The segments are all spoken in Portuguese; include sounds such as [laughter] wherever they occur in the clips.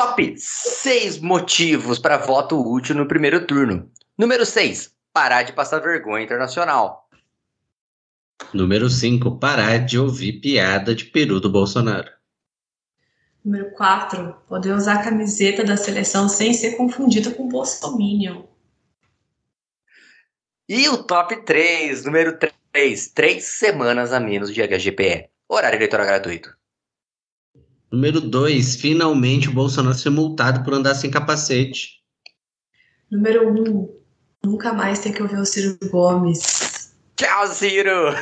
Top 6 motivos para voto útil no primeiro turno. Número 6. Parar de passar vergonha internacional. Número 5. Parar de ouvir piada de peru do Bolsonaro. Número 4. Poder usar a camiseta da seleção sem ser confundido com Bolsominion. E o top 3, número 3. Três semanas a menos de HGPE. Horário eleitoral gratuito. Número 2. Finalmente o Bolsonaro ser multado por andar sem capacete. Número 1. Um, nunca mais ter que ouvir o Ciro Gomes. Tchau, Ciro!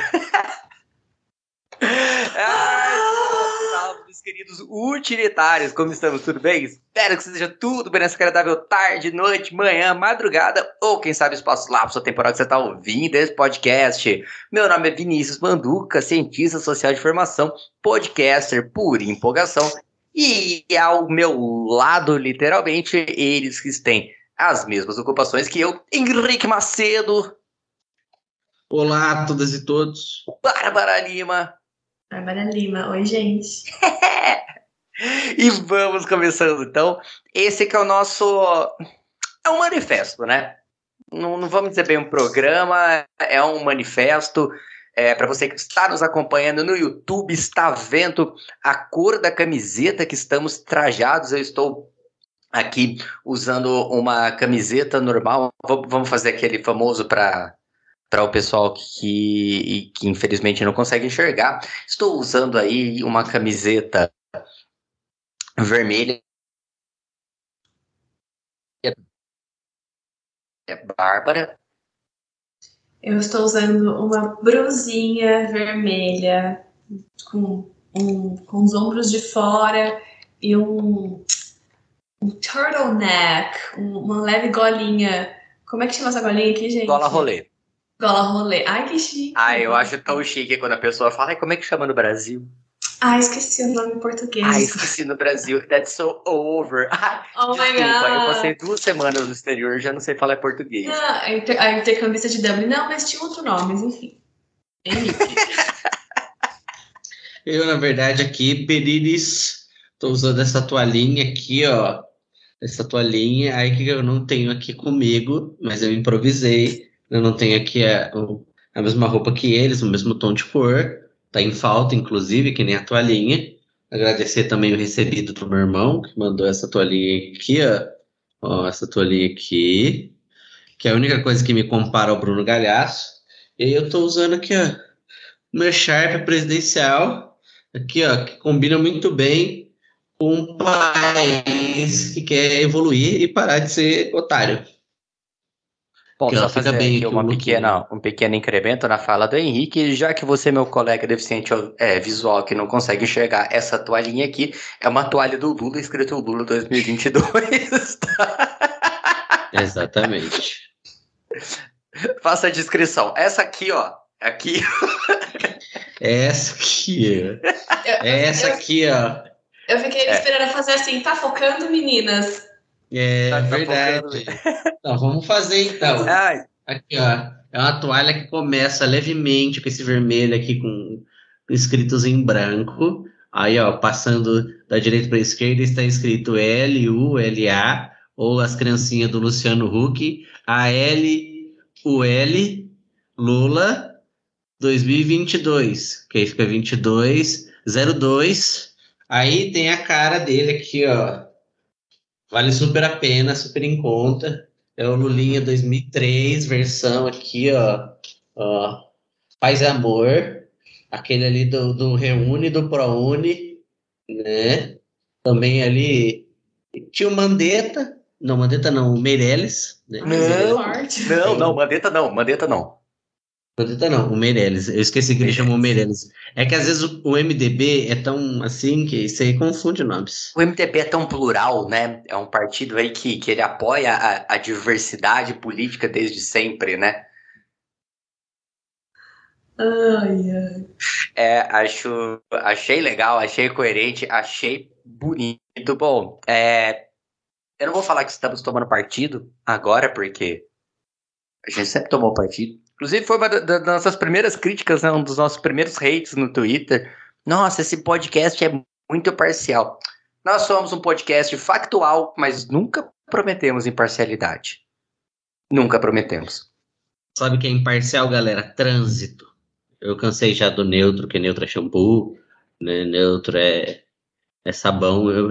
Meus [laughs] queridos utilitários, como estamos? Tudo bem? Espero que seja tudo bem nessa agradável tarde, noite, manhã, madrugada, ou quem sabe espaço lapso temporal que você está ouvindo esse podcast. Meu nome é Vinícius Manduca, cientista social de formação, podcaster por empolgação, e ao meu lado, literalmente, eles que têm as mesmas ocupações que eu, Henrique Macedo. Olá a todas e todos. Bárbara Lima. Bárbara Lima. Oi, gente. [laughs] e vamos começando então. Esse que é o nosso. É um manifesto, né? Não, não vamos dizer bem um programa, é um manifesto. É, para você que está nos acompanhando no YouTube, está vendo a cor da camiseta que estamos trajados. Eu estou aqui usando uma camiseta normal. Vamos fazer aquele famoso para para o pessoal que, que infelizmente não consegue enxergar. Estou usando aí uma camiseta vermelha. É Bárbara. Eu estou usando uma brusinha vermelha com, um, com os ombros de fora e um, um turtleneck, uma leve golinha. Como é que chama essa golinha aqui, gente? Gola rolê. Gola rolê. Ai, que chique. Ai, eu acho tão chique quando a pessoa fala, como é que chama no Brasil? Ah, esqueci o nome em português. Ah, esqueci no Brasil. That's so over. [laughs] Ah, oh desculpa, my God. eu passei duas semanas no exterior já não sei falar português. Ah, a, inter a intercambista de Dublin. Não, mas tinha outro nome, mas enfim. Henrique. [laughs] eu, na verdade, aqui, Periris, tô usando essa toalhinha aqui, ó. Essa toalhinha, aí que eu não tenho aqui comigo, mas eu improvisei. Eu não tenho aqui a, a mesma roupa que eles, o mesmo tom de cor. Tá em falta, inclusive, que nem a toalhinha. Agradecer também o recebido do meu irmão, que mandou essa toalhinha aqui, ó. Ó, essa toalhinha aqui. Que é a única coisa que me compara ao Bruno Galhaço. E aí eu tô usando aqui, ó. Meu Sharp presidencial. Aqui, ó, que combina muito bem com um país que quer evoluir e parar de ser otário. Bom, Que só ela fica fazer bem aqui uma pequena, um pequeno incremento na fala do Henrique, já que você, meu colega deficiente é, visual, que não consegue enxergar essa toalhinha aqui, é uma toalha do Lula, escrito Lula 2022. [laughs] tá? Exatamente. Faça a descrição. Essa aqui, ó, aqui, Essa aqui, ó. Eu, Essa eu, aqui, ó. eu fiquei É. esperando fazer assim, tá focando, meninas? É Tá- tá verdade. Então, vamos fazer então. Ai, Aqui, ó. É uma toalha que começa levemente com esse vermelho aqui com escritos em branco. Aí, ó, passando da direita para a esquerda está escrito L, U, L, A, ou as criancinhas do Luciano Huck, A, L, U, L, Lula 2022. Que aí fica 22, 02. Aí tem a cara dele aqui, ó. Vale super a pena, super em conta. É o Lulinha 2003, versão aqui, ó. ó Paz e Amor. Aquele ali do, do Reúne, do ProUni, né? Também ali tinha o Mandetta. Não, Mandetta não, o Meirelles. Né? Não. Não, não, Mandetta não, Mandetta não. Mandetta não, o Meirelles. Eu esqueci que ele chamou Meirelles. É que às vezes o, o MDB é tão assim que isso aí confunde nomes. O MDB é tão plural, né? É um partido aí que, que ele apoia a, a diversidade política desde sempre, né? Ai, ai. É, acho, achei legal, achei coerente, achei bonito. Bom, é, eu não vou falar que estamos tomando partido agora, porque a gente sempre tomou partido. Inclusive, foi uma da- da- das nossas primeiras críticas, né, um dos nossos primeiros hates no Twitter. Nossa, esse podcast é muito parcial. Nós somos um podcast factual, mas nunca prometemos imparcialidade. Nunca prometemos. Sabe que é imparcial, galera? Trânsito. Eu cansei já do neutro, que neutro é shampoo, né? neutro é, é sabão. Eu,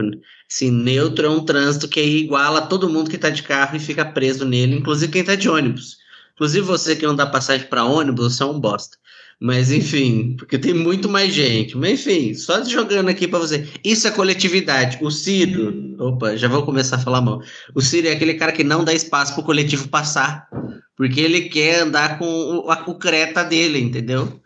assim, neutro é um trânsito que iguala todo mundo que tá de carro e fica preso nele, inclusive quem tá de ônibus. Inclusive você que não dá passagem para ônibus, você é um bosta. Mas enfim, porque tem muito mais gente. Mas enfim, só jogando aqui para você. Isso é coletividade. O Ciro, opa, já vou começar a falar mal. O Ciro é aquele cara que não dá espaço pro coletivo passar, porque ele quer andar com a concreta dele, entendeu?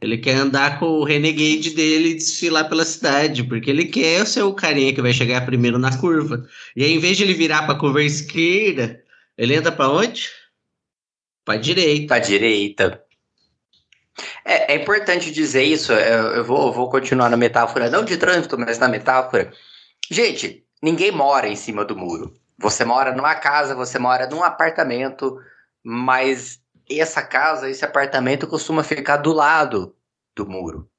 Ele quer andar com o renegade dele e desfilar pela cidade, porque ele quer ser o carinha que vai chegar primeiro na curva. E aí, em vez de ele virar para a curva esquerda, ele entra para onde? Para direita. Para direita. É, é, importante dizer isso, eu, eu, vou, eu vou continuar na metáfora, não de trânsito, mas na metáfora. Gente, ninguém mora em cima do muro. Você mora numa casa, você mora num apartamento, mas essa casa, esse apartamento costuma ficar do lado do muro.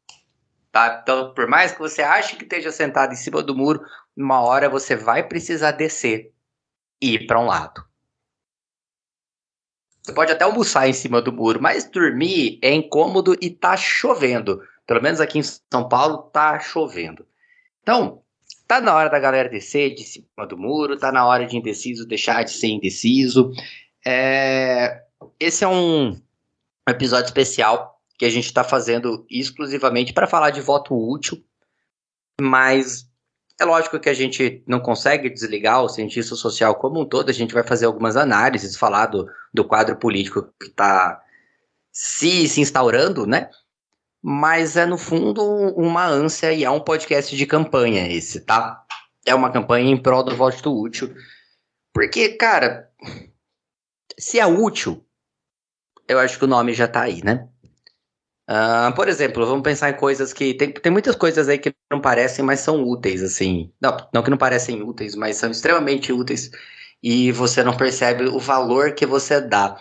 Tá? Então, por mais que você ache que esteja sentado em cima do muro, uma hora você vai precisar descer e ir para um lado. Você pode até almoçar em cima do muro, mas dormir é incômodo e tá chovendo. Pelo menos aqui em São Paulo tá chovendo. Então, tá na hora da galera descer de cima do muro, tá na hora de indeciso deixar de ser indeciso. É... Esse é um episódio especial que a gente está fazendo exclusivamente para falar de voto útil, mas é lógico que a gente não consegue desligar o cientista social como um todo, a gente vai fazer algumas análises, falar do, do quadro político que está se, se instaurando, né? Mas é, no fundo, uma ânsia e é um podcast de campanha esse, tá? É uma campanha em prol do voto útil. Porque, cara, se é útil, eu acho que o nome já tá aí, né? Uh, por exemplo, vamos pensar em coisas que. Tem, tem muitas coisas aí que não parecem, mas são úteis, assim. Não, não que não parecem úteis, mas são extremamente úteis e você não percebe o valor que você dá.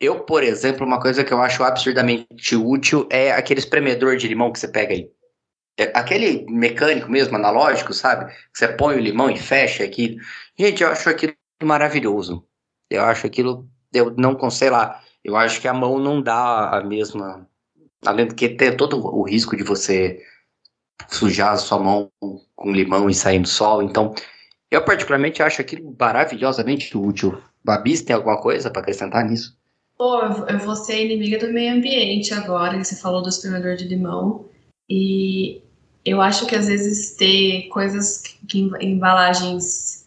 Eu, por exemplo, uma coisa que eu acho absurdamente útil é aquele espremedor de limão que você pega aí. É aquele mecânico mesmo, analógico, sabe? Que você põe o limão e fecha aqui. Gente, eu acho aquilo maravilhoso. Eu acho aquilo. Eu não sei lá. Eu acho que a mão não dá a mesma Além do que ter todo o risco de você sujar a sua mão com limão e sair no sol. Então, eu particularmente acho aquilo maravilhosamente útil. Babis, tem alguma coisa para acrescentar nisso? Pô, eu vou ser inimiga do meio ambiente agora, que você falou do espremedor de limão. E eu acho que às vezes ter coisas que embalagens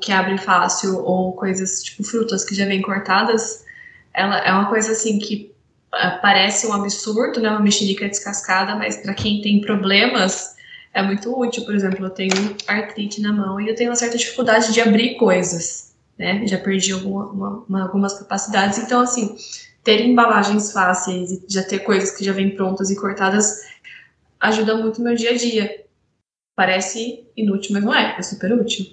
que abrem fácil ou coisas tipo frutas que já vêm cortadas, ela é uma coisa assim que parece um absurdo, né, uma mexerica descascada, mas para quem tem problemas é muito útil. Por exemplo, eu tenho artrite na mão e eu tenho uma certa dificuldade de abrir coisas, né? Já perdi alguma, uma, algumas capacidades. Então, assim, ter embalagens fáceis e já ter coisas que já vêm prontas e cortadas ajuda muito no meu dia a dia. Parece inútil, mas não é. É super útil.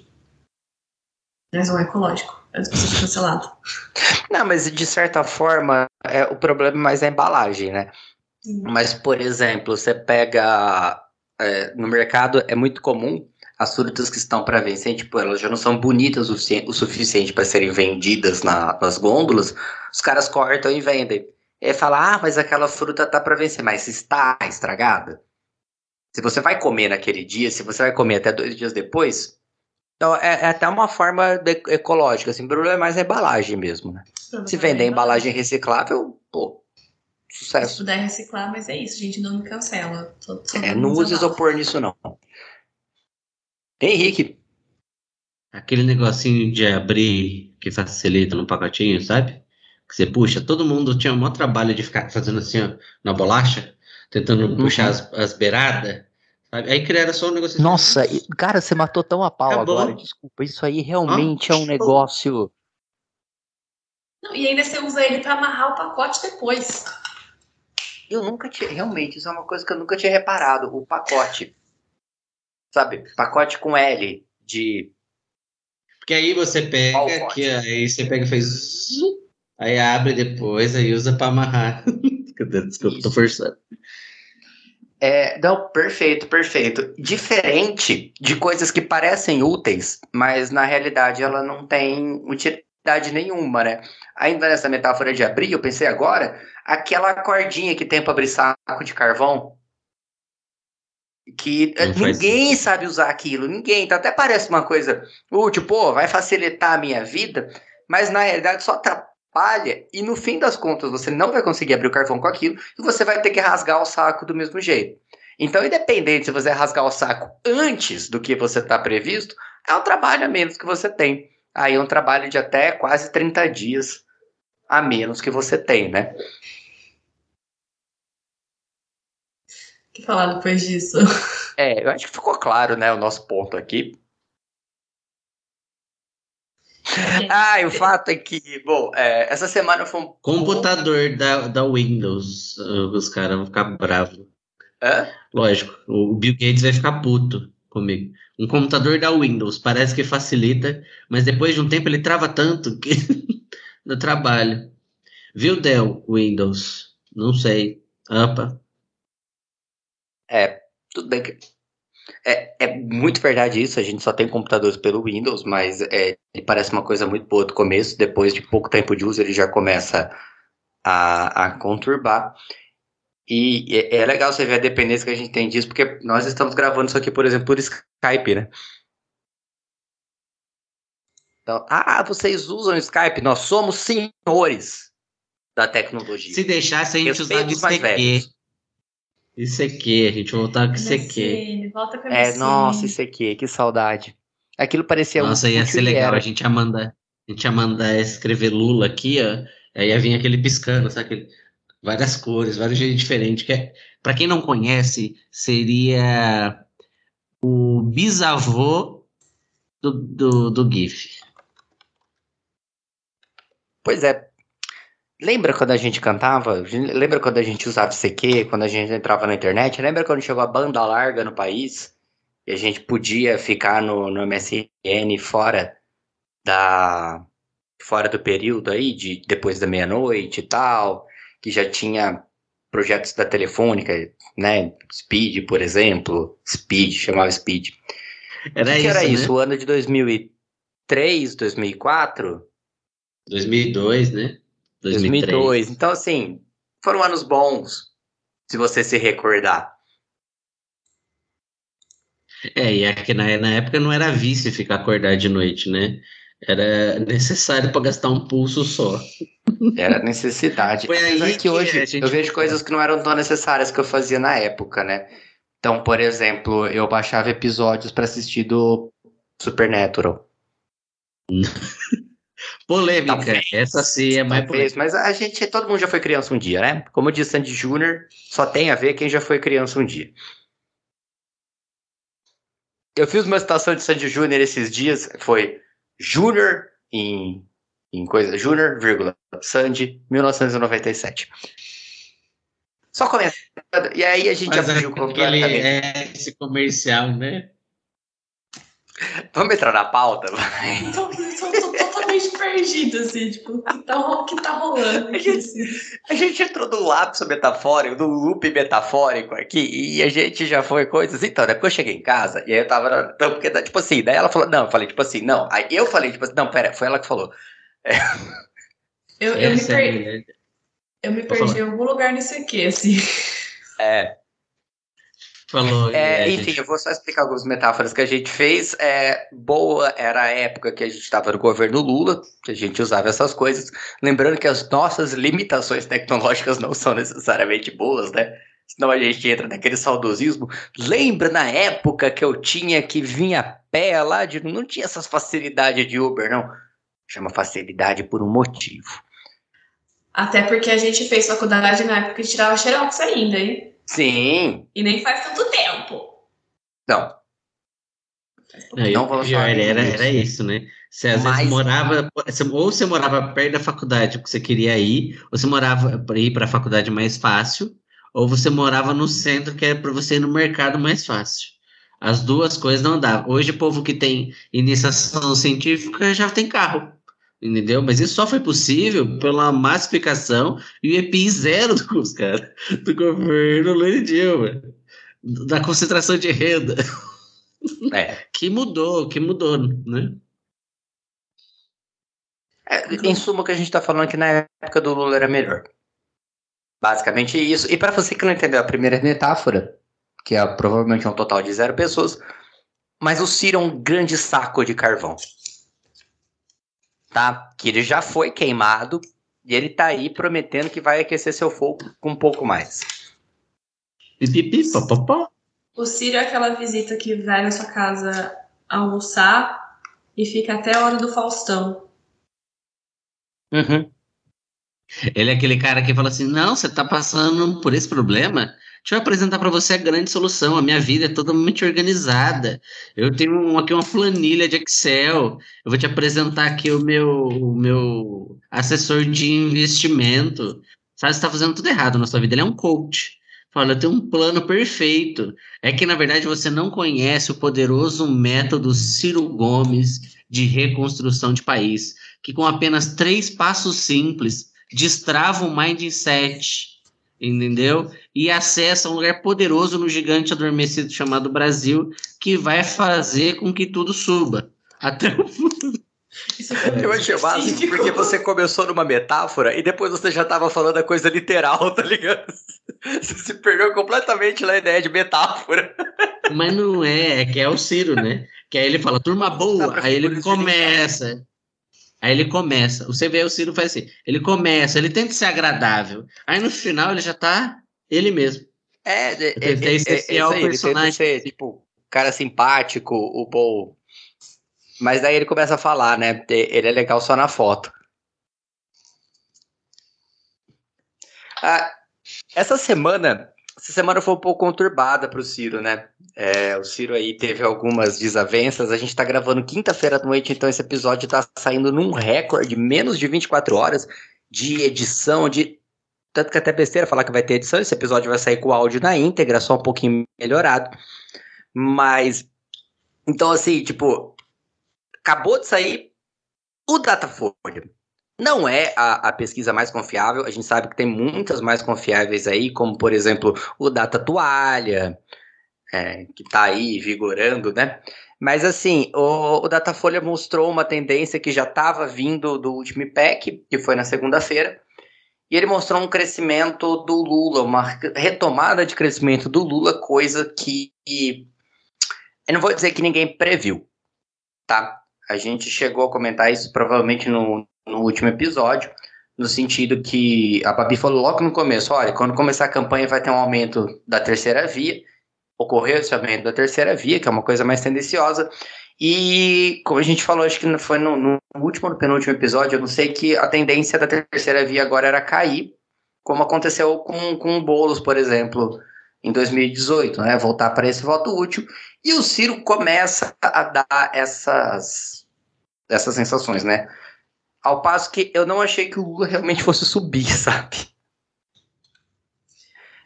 Mas não é ecológico. De ser cancelado. Não, mas de certa forma, é, o problema é mais a embalagem, né? Mas, por exemplo, você pega. É, no mercado é muito comum as frutas que estão para vencer, tipo, elas já não são bonitas o, o suficiente para serem vendidas na, nas gôndolas, os caras cortam e vendem. E fala, ah, mas aquela fruta tá para vencer, mas está estragada. Se você vai comer naquele dia, se você vai comer até dois dias depois, então, é, é, até uma forma de, ecológica, assim, o problema é mais a embalagem mesmo, né? Se vender embalagem reciclável, pô, sucesso. Se puder reciclar, mas é isso, gente, não me cancela. Tô, tô é, não use isopor nisso, não. Henrique. Aquele negocinho de abrir que facilita no pacotinho, sabe? Que você puxa, todo mundo tinha um maior trabalho de ficar fazendo assim, ó, na bolacha, tentando uhum. puxar as, as beiradas. Aí criaram só um negócio. Nossa, cara, você matou tão a pau Acabou. agora. Desculpa, isso aí realmente ah, é um negócio. Não, e ainda você usa ele para amarrar o pacote depois. Eu nunca tinha. Realmente, isso é uma coisa que eu nunca tinha reparado. O pacote. Sabe? Pacote com L de. Porque aí você pega, aqui, aí você pega e faz. Aí abre depois, aí usa para amarrar. [laughs] Desculpa, isso. tô forçando. É, não, perfeito, perfeito. Diferente de coisas que parecem úteis, mas na realidade ela não tem utilidade nenhuma, né? Ainda nessa metáfora de abrir, eu pensei agora, aquela cordinha que tem para abrir saco de carvão. Que não ninguém sabe usar aquilo, ninguém. Então até parece uma coisa útil, pô, vai facilitar a minha vida, mas na realidade só atrapalha e no fim das contas você não vai conseguir abrir o carvão com aquilo e você vai ter que rasgar o saco do mesmo jeito. Então, independente se você rasgar o saco antes do que você está previsto, é um trabalho a menos que você tem. Aí é um trabalho de até quase 30 dias a menos que você tem, né? O que falar depois disso? É, eu acho que ficou claro, né, o nosso ponto aqui. Ah, o fato é que, bom, é, essa semana foi um. Computador da, da Windows. Os caras vão ficar bravos. Hã? Lógico, o Bill Gates vai ficar puto comigo. Um computador da Windows parece que facilita, mas depois de um tempo ele trava tanto que [laughs] no trabalho. Viu Dell Windows? Não sei. Apa. É, tudo bem que é, é muito verdade isso, a gente só tem computadores pelo Windows, mas é, ele parece uma coisa muito boa do começo, depois de pouco tempo de uso ele já começa a, a conturbar. E é, é legal você ver a dependência que a gente tem disso, porque nós estamos gravando isso aqui, por exemplo, por Skype, né? Então, ah, vocês usam Skype? Nós somos senhores da tecnologia. Se deixasse, a gente usava ICQ. ICQ, a gente voltava com ICQ. Volta com É, nossa, ICQ, que saudade. Aquilo parecia Nossa, ia ser legal, a gente ia mandar, a gente ia mandar escrever Lula aqui, ó, aí ia vir aquele piscando, sabe aquele várias cores, vários jeitos diferentes. Que é, para quem não conhece, seria o bisavô do, do, do GIF. Pois é. Lembra quando a gente cantava? Lembra quando a gente usava CQ, quando a gente entrava na internet? Lembra quando chegou a banda larga no país? E a gente podia ficar no, no MSN fora da fora do período aí, de depois da meia-noite e tal que já tinha projetos da Telefônica, né? Speed, por exemplo. Speed, chamava Speed. Era que isso, era né? isso? O ano de 2003, 2004? 2002, né? 2003. 2002. Então, assim, foram anos bons, se você se recordar. É, e aqui na, na época não era vício ficar acordado de noite, né? Era necessário para gastar um pulso só. Era necessidade. Foi aí que, que hoje gente... eu vejo coisas que não eram tão necessárias que eu fazia na época, né? Então, por exemplo, eu baixava episódios para assistir do Supernatural. [laughs] polêmica. Talvez, Essa sim é mais talvez, polêmica. Mas a gente, todo mundo já foi criança um dia, né? Como diz Sandy Júnior, só tem a ver quem já foi criança um dia. Eu fiz uma citação de Sandy Júnior esses dias, foi Júnior em em coisa Júnior, vírgula, Sandy, 1997. Só começando. E aí a gente Mas abriu completamente. É esse comercial, né? Vamos entrar na pauta? Tô, tô, tô, totalmente perdido, assim, tipo, o que tá, que tá rolando? A gente, assim. a gente entrou no lapso metafórico, no loop metafórico aqui, e a gente já foi coisas. Então, depois eu cheguei em casa, e aí eu tava. Não, porque, tipo assim, daí ela falou, não, eu falei, tipo assim, não. Aí eu falei, tipo assim, não, pera, foi ela que falou. É. Eu, eu, me per... eu me perdi em algum lugar nisso aqui, assim. É. Falou. É, enfim, gente... eu vou só explicar algumas metáforas que a gente fez. É, boa era a época que a gente estava no governo Lula, que a gente usava essas coisas. Lembrando que as nossas limitações tecnológicas não são necessariamente boas, né? Senão a gente entra naquele saudosismo. Lembra na época que eu tinha que vir a pé lá? De... Não tinha essas facilidades de Uber, não Chama facilidade por um motivo. Até porque a gente fez faculdade na época que tirava xerox ainda, hein? Sim. E nem faz tanto tempo. Não. Não, não vamos pior, era, era isso, né? Você às Mas... vezes morava, ou você morava perto da faculdade que você queria ir, ou você morava para ir para a faculdade mais fácil, ou você morava no centro que era para você ir no mercado mais fácil. As duas coisas não davam. Hoje o povo que tem iniciação científica já tem carro entendeu? Mas isso só foi possível pela massificação e o EPI zero dos caras, do governo Lula Dilma. da concentração de renda. É. [laughs] Que mudou, que mudou, né? É, em suma, o que a gente está falando é que na época do Lula era melhor. Basicamente isso. E para você que não entendeu a primeira metáfora, que é provavelmente um total de zero pessoas, mas o Ciro é um grande saco de carvão. Tá? Que ele já foi queimado e ele tá aí prometendo que vai aquecer seu fogo com um pouco mais. O Ciro é aquela visita que vai na sua casa almoçar e fica até a hora do Faustão. Uhum. Ele é aquele cara que fala assim: não, você tá passando por esse problema? Deixa eu apresentar para você a grande solução. A minha vida é totalmente organizada. Eu tenho aqui uma planilha de Excel. Eu vou te apresentar aqui o meu, o meu assessor de investimento. Sabe, você está fazendo tudo errado na sua vida. Ele é um coach. Fala, eu tenho um plano perfeito. É que, na verdade, você não conhece o poderoso método Ciro Gomes de reconstrução de país, que com apenas três passos simples destrava o mindset, entendeu? E acessa um lugar poderoso no gigante adormecido chamado Brasil, que vai fazer com que tudo suba. Até o Isso foi Eu achei básico específico. porque você começou numa metáfora e depois você já tava falando a coisa literal, tá ligado? Você se perdeu completamente na ideia de metáfora. Mas não é, é que é o Ciro, né? Que aí ele fala, turma boa, aí ele começa. Aí ele começa. Você vê o Ciro faz assim, ele começa, ele tenta ser agradável. Aí no final ele já tá ele mesmo. É, é, é, é, é, ao isso aí, ele personagem. tenta ser, tipo, cara simpático, o bom. Mas daí ele começa a falar, né? Ele é legal só na foto. Ah, essa semana, essa semana foi um pouco conturbada para o Ciro, né? É, o Ciro aí teve algumas desavenças. A gente tá gravando quinta-feira à noite, então esse episódio tá saindo num recorde, menos de 24 horas de edição, de tanto que até besteira falar que vai ter edição, esse episódio vai sair com o áudio na íntegra, só um pouquinho melhorado. Mas, então assim, tipo, acabou de sair o Datafolha. Não é a, a pesquisa mais confiável, a gente sabe que tem muitas mais confiáveis aí, como por exemplo o Data Toalha, é, que tá aí vigorando, né? Mas assim, o, o Datafolha mostrou uma tendência que já estava vindo do último IPEC, que foi na segunda-feira, e ele mostrou um crescimento do Lula, uma retomada de crescimento do Lula, coisa que eu não vou dizer que ninguém previu, tá? A gente chegou a comentar isso provavelmente no, no último episódio, no sentido que a Babi falou logo no começo, olha, quando começar a campanha vai ter um aumento da terceira via, ocorreu esse aumento da terceira via, que é uma coisa mais tendenciosa, e como a gente falou, acho que foi no, no último no penúltimo episódio, eu não sei que a tendência da terceira via agora era cair, como aconteceu com, com o Boulos, por exemplo, em 2018, né? Voltar para esse voto útil. E o Ciro começa a dar essas, essas sensações, né? Ao passo que eu não achei que o Lula realmente fosse subir, [laughs] sabe?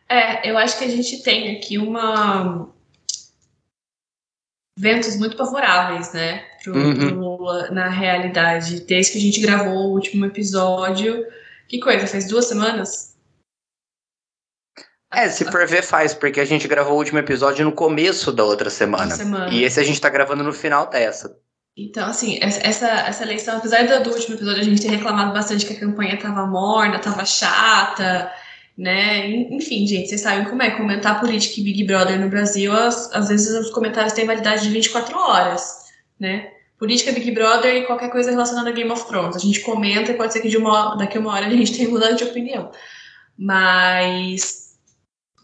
É, eu acho que a gente tem aqui uma ventos muito favoráveis, né, pro, Uhum. pro Lula na realidade. Desde que a gente gravou o último episódio, que coisa, faz duas semanas? É, se for ver, faz, porque a gente gravou o último episódio no começo da outra semana. semana. E esse a gente tá gravando no final dessa. Então, assim, essa, essa, eleição, apesar do, último episódio a gente ter reclamado bastante que a campanha tava morna, tava chata, né? En- Enfim, gente, vocês sabem como é. Comentar política e Big Brother no Brasil, às, às vezes os comentários têm validade de 24 horas, né? Política, Big Brother e qualquer coisa relacionada a Game of Thrones. A gente comenta e pode ser que de uma, daqui a uma hora a gente tenha mudado de opinião. Mas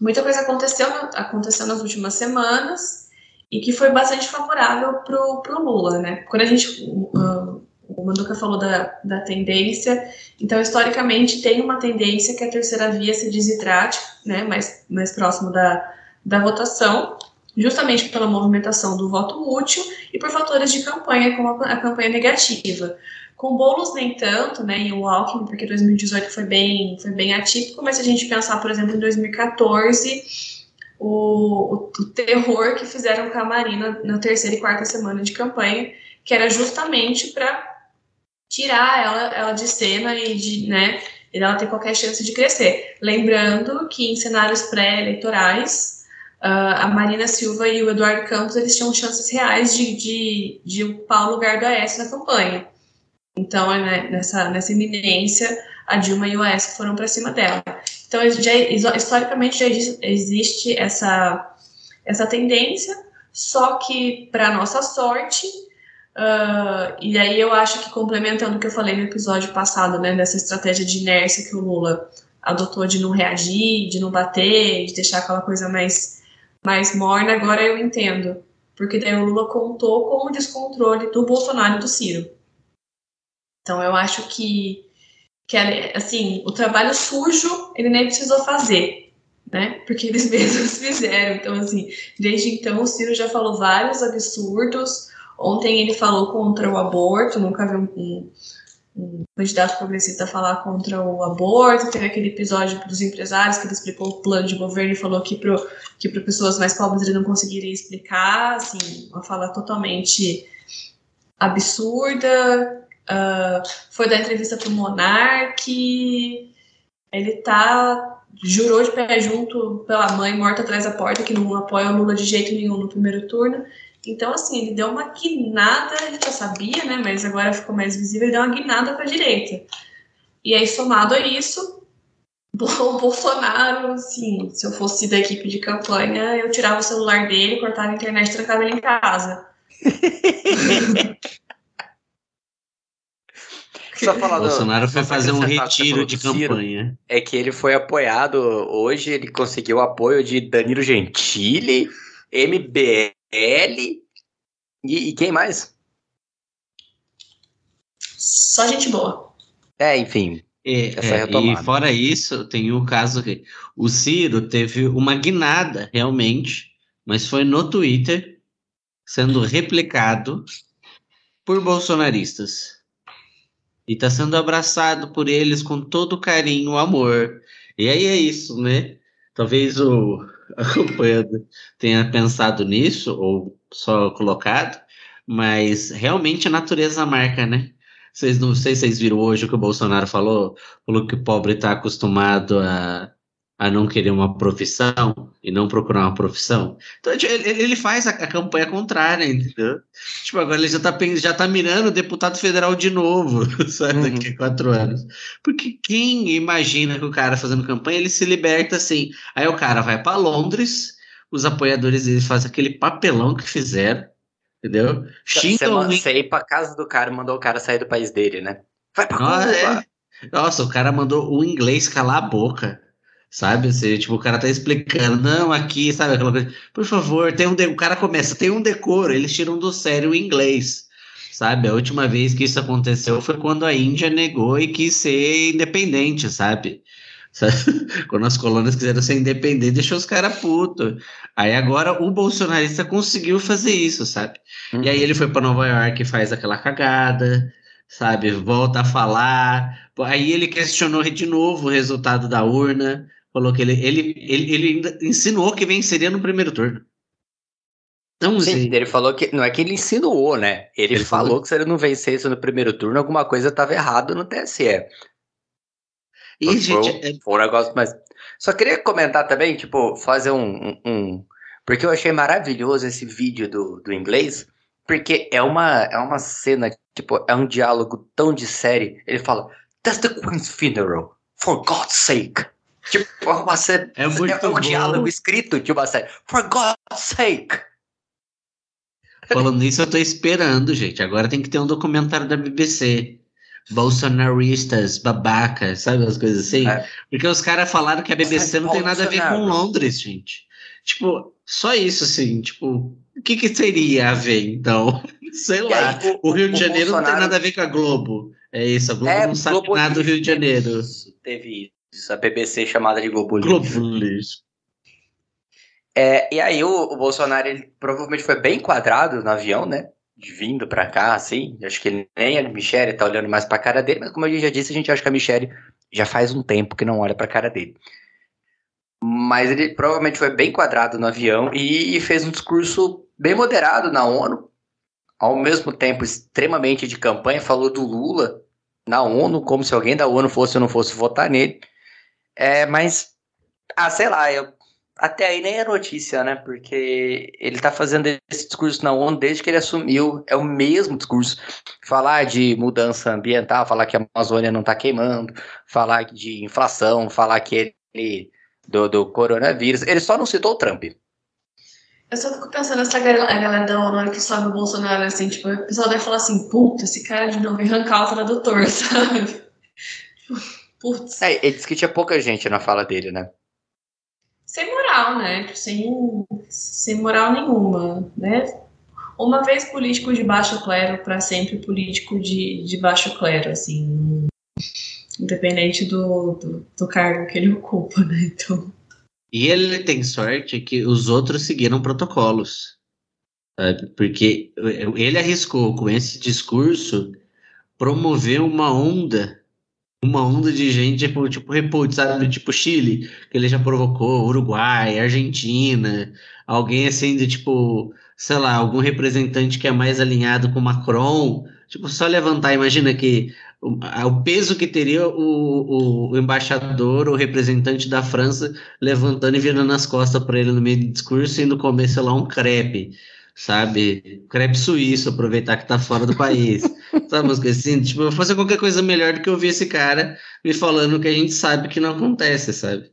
muita coisa aconteceu, aconteceu nas últimas semanas e que foi bastante favorável pro, pro Lula, né? Quando a gente. Uh, o Manduca falou da, da tendência, então historicamente tem uma tendência que a terceira via se desidrate, né? Mais, mais próximo da, da votação, justamente pela movimentação do voto útil e por fatores de campanha, como a, a campanha negativa. Com bolos nem tanto, né? E o Alckmin, porque 2018 foi bem, foi bem atípico, mas se a gente pensar, por exemplo, em 2014 o, o, terror que fizeram com a Marina na terceira e quarta semana de campanha, que era justamente para tirar ela, ela de cena e de, né, e ela ter qualquer chance de crescer. Lembrando que em cenários pré-eleitorais, uh, a Marina Silva e o Eduardo Campos eles tinham chances reais de, de, de ocupar o lugar do Aécio na campanha. Então, né, nessa, nessa iminência, a Dilma e o Aécio foram para cima dela. Então, já, historicamente, já existe essa, essa tendência, só que, para nossa sorte, uh, e aí eu acho que complementando o que eu falei no episódio passado, né, dessa estratégia de inércia que o Lula adotou de não reagir, de não bater, de deixar aquela coisa mais, mais morna, agora eu entendo. Porque daí o Lula contou com o descontrole do Bolsonaro e do Ciro. Então eu acho que que assim, o trabalho sujo ele nem precisou fazer, né? Porque eles [laughs] mesmos fizeram. Então, assim, desde então o Ciro já falou vários absurdos. Ontem ele falou contra o aborto, nunca vi um, um, um candidato progressista falar contra o aborto. Teve aquele episódio dos empresários que ele explicou o plano de governo e falou que para que pessoas mais pobres ele não conseguiria explicar, assim, uma fala totalmente absurda. Uh, foi dar entrevista pro Monark. Ele tá. Jurou de pé junto pela mãe morta atrás da porta, que não apoia o Lula de jeito nenhum no primeiro turno. Então, assim, ele deu uma guinada, ele já sabia, né? Mas agora ficou mais visível, ele deu uma guinada pra direita. E aí, somado a isso, [laughs] o Bolsonaro, assim, se eu fosse da equipe de campanha, eu tirava o celular dele, cortava a internet e trancava ele em casa. [laughs] Só falando, Bolsonaro foi fazer um retiro de campanha. É que ele foi apoiado hoje, ele conseguiu o apoio de Danilo Gentili, MBL e, e quem mais? Só gente boa. É, enfim. É, é, e fora isso, tem o caso que o Ciro teve uma guinada, realmente, mas foi no Twitter, sendo replicado por bolsonaristas e está sendo abraçado por eles com todo carinho, amor. E aí é isso, né? Talvez o acompanhando tenha pensado nisso ou só colocado, mas realmente a natureza marca, né? Vocês não sei se vocês viram hoje o que o Bolsonaro falou, falou que o pobre está acostumado a a não querer uma profissão e não procurar uma profissão. Então ele, ele faz a, campanha contrária, entendeu? Tipo, agora ele já tá, já tá mirando deputado federal de novo, [laughs] sabe, uhum. daqui a quatro anos. Porque quem imagina que o cara fazendo campanha, ele se liberta assim. Aí o cara vai para Londres, os apoiadores eles fazem aquele papelão que fizeram, entendeu? Xingam você, você ir pra casa do cara mandou o cara sair do país dele, né? Vai pra Cuba! É. Nossa, o cara mandou o inglês calar a boca. Sabe? Assim, tipo, o cara tá explicando, não, aqui, sabe aquela coisa. Por favor, tem um de... o cara começa, tem um decoro, eles tiram do sério o inglês. Sabe? A última vez que isso aconteceu foi quando a Índia negou e quis ser independente, sabe? [laughs] Quando as colônias quiseram ser independentes, deixou os caras putos. Aí agora o bolsonarista conseguiu fazer isso, sabe? Uhum. E aí ele foi para Nova York e faz aquela cagada, sabe? Volta a falar. Aí ele questionou de novo o resultado da urna. Falou que ele, ele, ele, ele insinuou que venceria no primeiro turno. Não, Sim, ele falou que. Não é que ele insinuou, né? Ele, ele falou, falou que se ele não vencesse no primeiro turno, alguma coisa estava errado no TSE. E, foi, gente, é foi um negócio, mas. Só queria comentar também, tipo, fazer um, um, um, Porque eu achei maravilhoso esse vídeo do, do inglês, porque é uma, é uma cena, tipo, é um diálogo tão de série. Ele fala: That's the Queen's funeral, for God's sake. Tipo, uma série, é, muito é um bom. diálogo escrito de uma série. For God's sake. Falando nisso, eu tô esperando, gente. Agora tem que ter um documentário da BBC. Bolsonaristas, babacas, sabe as coisas assim? É. Porque os caras falaram que a BBC não tem nada a ver com Londres, gente. Tipo, só isso, assim, tipo, o que, que seria a ver, então? [laughs] Sei lá. Aí, o, o, Rio de Janeiro Bolsonaro... não tem nada a ver com a Globo. É isso, a Globo é, não sabe Globo nada do Rio de Janeiro. Isso, teve isso, a BBC chamada de Globo Lixo. É, e aí o, o, Bolsonaro, ele provavelmente foi bem enquadrado no avião, né? De vindo pra cá, assim. Acho que ele, nem a Michelle tá olhando mais pra cara dele, mas como a gente já disse, a gente acha que a Michelle já faz um tempo que não olha pra cara dele. Mas ele provavelmente foi bem enquadrado no avião e fez um discurso bem moderado na ONU, ao mesmo tempo extremamente de campanha, falou do Lula na ONU, como se alguém da ONU fosse ou não fosse votar nele. É, mas, ah, sei lá, eu até aí nem é notícia, né? Porque ele tá fazendo esse discurso na ONU desde que ele assumiu. É o mesmo discurso. Falar de mudança ambiental, falar que a Amazônia não tá queimando, falar de inflação, falar que ele. do, do coronavírus. Ele só não citou o Trump. Eu só fico pensando nessa galera da ONU, que sobe o Bolsonaro, assim, tipo, o pessoal deve falar assim, puta, esse cara de novo arrancar o tradutor, [laughs] sabe? Putz. É, ele disse que tinha pouca gente na fala dele, né? Sem moral, né? Sem, sem moral nenhuma, né? Uma vez político de baixo clero, para sempre político de, de baixo clero, assim, independente do, do, do cargo que ele ocupa, né? Então. E ele tem sorte que os outros seguiram protocolos. Sabe? Porque ele arriscou com esse discurso promover uma onda, uma onda de gente, tipo, tipo repúdio, sabe? Tipo Chile, que ele já provocou, Uruguai, Argentina, alguém assim de tipo, sei lá, algum representante que é mais alinhado com Macron. Tipo, só levantar, imagina que o, o peso que teria o, o, o, embaixador, o representante da França, levantando e virando as costas para ele no meio do discurso e indo comer, sei lá, um crepe, sabe? Crepe suíço, aproveitar que tá fora do país. [laughs] sabe umas coisas assim? Tipo, eu fazer qualquer coisa melhor do que ouvir esse cara me falando que a gente sabe que não acontece, sabe?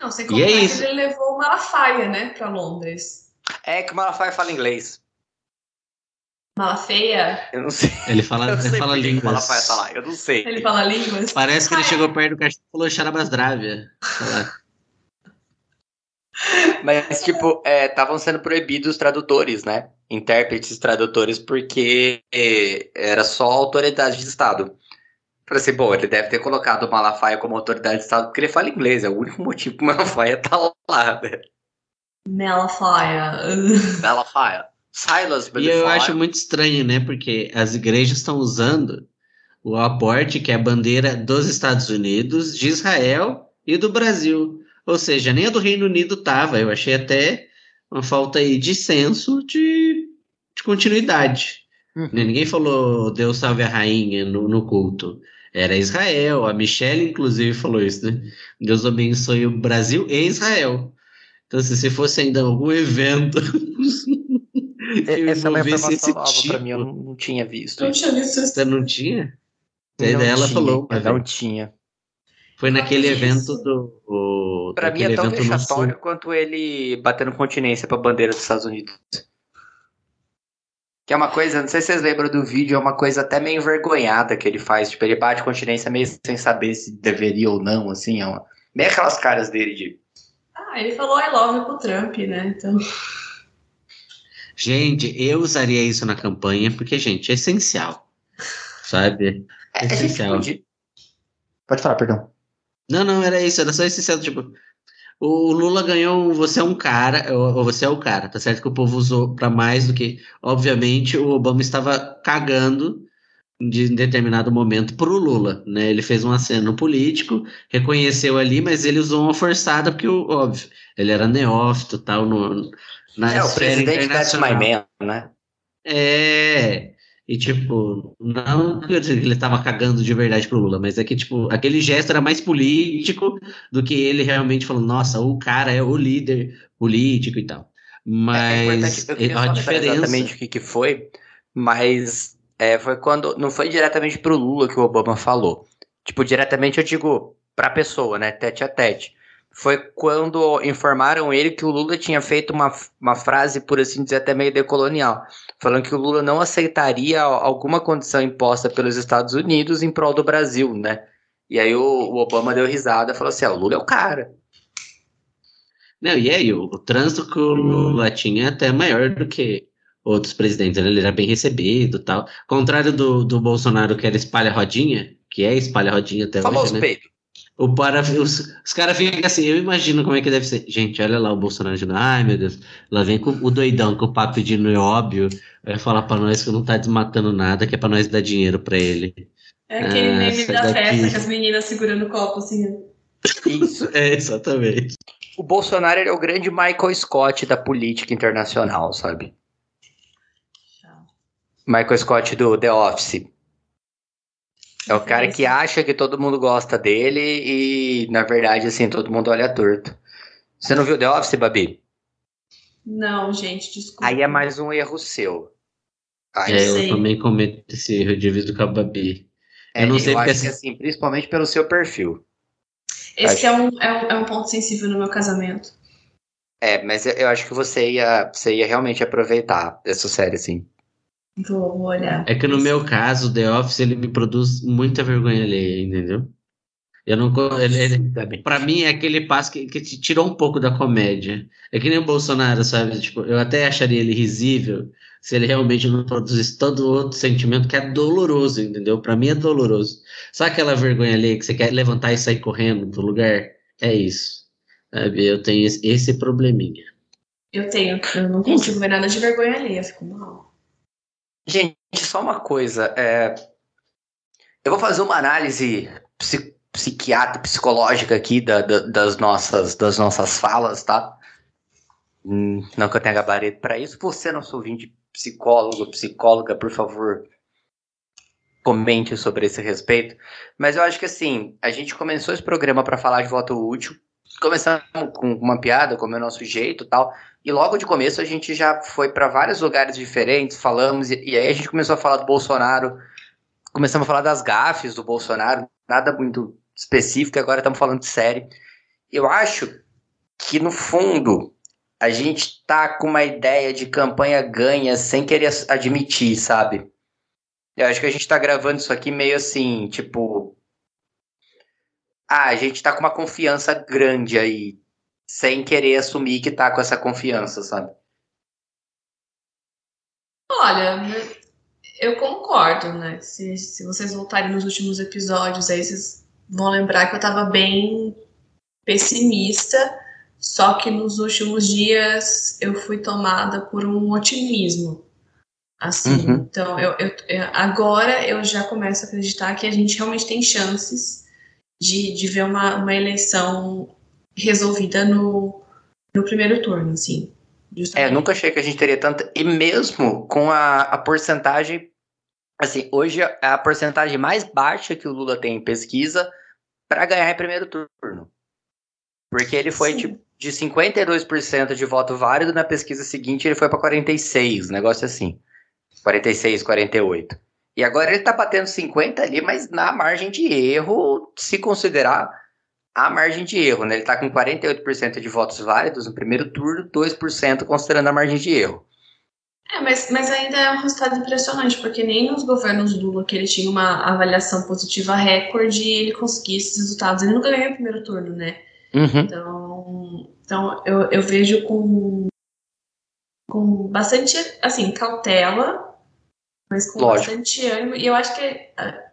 Não, sem contar e é isso. ele levou o Malafaia, né, para Londres. É que o Malafaia fala inglês. Mala feia? Eu não sei. Ele fala, [laughs] ele fala línguas. Malafaia tá lá, eu não sei. Ele fala línguas? Parece que ele chegou perto do cachorro e falou Charabasdravia. [laughs] Mas, tipo, estavam é, sendo proibidos tradutores, né? Intérpretes tradutores, porque é, era só autoridade de Estado. Falei assim, bom, ele deve ter colocado o Malafaia como autoridade de Estado porque ele fala inglês. É o único motivo que o Malafaia tá lá, né? Malafaia. [laughs] Malafaia. Silas E eu acho muito estranho, né? Porque as igrejas estão usando o aporte, que é a bandeira dos Estados Unidos, de Israel e do Brasil. Ou seja, nem a do Reino Unido tava. Eu achei até uma falta aí de senso de, de continuidade. Uhum. Ninguém falou Deus salve a rainha no, no culto. Era Israel. A Michelle, inclusive, falou isso, né? Deus abençoe o Brasil e Israel. Então, se fosse ainda algum evento [laughs] Essa é uma informação nova tipo. pra mim, eu não, não tinha visto. Não tinha visto Você não tinha? Não ela tinha, falou. Mas não tinha. Foi naquele evento do. O, pra mim é tão vexatório quanto ele batendo continência pra bandeira dos Estados Unidos. Que é uma coisa, não sei se vocês lembram do vídeo, é uma coisa até meio envergonhada que ele faz. Tipo, ele bate continência meio sem saber se deveria ou não, assim. É uma... Bem aquelas caras dele de. Ah, ele falou I love pro Trump, né? Então. Gente, eu usaria isso na campanha porque, gente, é essencial. Sabe? É, é essencial. Pode... pode falar, perdão. Não, não, era isso, era só essencial. Tipo, o Lula ganhou você é um cara, ou você é o cara, tá certo que o povo usou para mais do que. Obviamente, o Obama estava cagando de determinado momento pro Lula, né? Ele fez um aceno político, reconheceu ali, mas ele usou uma forçada, porque, óbvio, ele era neófito tal, no, na é, o presidente that's my man, né? É. E, tipo, não que ele tava cagando de verdade pro Lula, mas é que, tipo, aquele gesto era mais político do que ele realmente falando, nossa, o cara é o líder político e tal. Mas é, é a diferença. Exatamente o que, que foi, mas é, foi quando. Não foi diretamente pro Lula que o Obama falou. Tipo, diretamente eu digo pra pessoa, né? Tete a tete foi quando informaram ele que o Lula tinha feito uma, uma frase, por assim dizer, até meio decolonial, falando que o Lula não aceitaria alguma condição imposta pelos Estados Unidos em prol do Brasil, né? E aí o, o Obama deu risada e falou assim: ah, o Lula é o cara. Não, e aí, o, o trânsito que o Lula tinha é até maior do que outros presidentes, né? ele era bem recebido tal. Contrário do, do Bolsonaro, que era espalha-rodinha, que é espalha-rodinha até Famoso hoje, né? Pedro. O para, os, os caras ficam assim, eu imagino como é que deve ser. Gente, olha lá o Bolsonaro dizendo, ai meu Deus, lá vem com o doidão com o papo pedindo é óbvio, vai falar pra nós que não tá desmatando nada, que é pra nós dar dinheiro pra ele. É aquele ah, meme da daqui. festa, com as meninas segurando o copo assim. Isso. é, exatamente. O Bolsonaro é o grande Michael Scott da política internacional, sabe? Michael Scott do The Office. É o cara que acha que todo mundo gosta dele e, na verdade, assim, todo mundo olha torto. Você não viu The Office, Babi? Não, gente, desculpa. Aí é mais um erro seu. Aí é, eu também cometo esse erro, divido com a Babi. É, eu não sei eu porque acho assim... que assim, principalmente pelo seu perfil. Esse é, um, é, um, é um ponto sensível no meu casamento. É, mas eu, eu acho que você ia, você ia realmente aproveitar essa série, assim. Vou olhar. É que no meu caso, The Office, ele me produz muita vergonha alheia, entendeu? Eu não. Ele, ele, pra mim, é aquele passo que, que te tirou um pouco da comédia. É que nem o Bolsonaro, sabe? Tipo, eu até acharia ele risível se ele realmente não produzisse todo outro sentimento que é doloroso, entendeu? Para mim é doloroso. Sabe aquela vergonha ali que você quer levantar e sair correndo do lugar? É isso. Sabe? Eu tenho esse, esse probleminha. Eu tenho, eu não consigo ver nada de vergonha ali, eu fico mal. Gente, só uma coisa. É... Eu vou fazer uma análise psi psiquiatra, psicológica aqui da, da, das, nossas, das nossas falas, tá? Hum, não que eu tenha gabarito para isso. Você, nosso ouvinte psicólogo, psicóloga, por favor, comente sobre esse respeito. Mas eu acho que assim, a gente começou esse programa para falar de voto útil. Começamos com uma piada, como é o nosso jeito tal. E logo de começo a gente já foi para vários lugares diferentes, falamos, e, e, aí a gente começou a falar do Bolsonaro, começamos a falar das gafes do Bolsonaro, nada muito específico, agora estamos falando de série. Eu acho que no fundo a gente tá com uma ideia de campanha ganha sem querer admitir, sabe? Eu acho que a gente tá gravando isso aqui meio assim, tipo. Ah, a gente tá com uma confiança grande aí, sem querer assumir que tá com essa confiança, sabe? Olha, eu concordo, né? Se, se vocês voltarem nos últimos episódios, aí vocês vão lembrar que eu tava bem pessimista só que nos últimos dias eu fui tomada por um otimismo. Assim, uhum. então eu, eu, agora eu já começo a acreditar que a gente realmente tem chances de, de ver uma, uma eleição resolvida no, no primeiro turno, assim. Justamente. É, nunca achei que a gente teria tanta. E mesmo com a, a porcentagem. Assim, hoje é a porcentagem mais baixa que o Lula tem em pesquisa para ganhar em primeiro turno. Porque ele foi, Sim. tipo, de 52% de voto válido, na pesquisa seguinte ele foi para 46, negócio assim. 46, 48. E agora ele tá batendo 50 ali, mas na margem de erro, se considerar a margem de erro, né? Ele tá com 48% de votos válidos no primeiro turno, 2% considerando a margem de erro. É, mas, mas ainda é um resultado impressionante, porque nem nos governos Lula, que ele tinha uma avaliação positiva recorde, ele conseguia esses resultados. Ele nunca ganhou o primeiro turno, né? Uhum. Então, então eu, eu vejo com, com bastante assim, cautela, mas com Lógico. bastante ânimo. E eu acho que ah,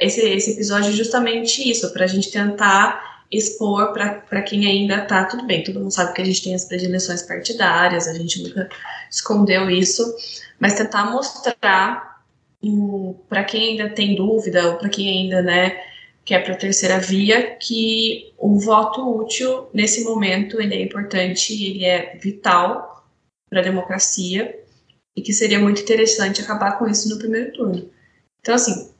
esse, esse episódio é justamente isso, para a gente tentar expor para quem ainda tá, tudo bem, todo mundo sabe que a gente tem as predileções partidárias, a gente nunca escondeu isso, mas tentar mostrar um, para quem ainda tem dúvida, ou para quem ainda, né, que é para a terceira via, que o voto útil, nesse momento, ele é importante, ele é vital para a democracia, e que seria muito interessante acabar com isso no primeiro turno. Então, assim,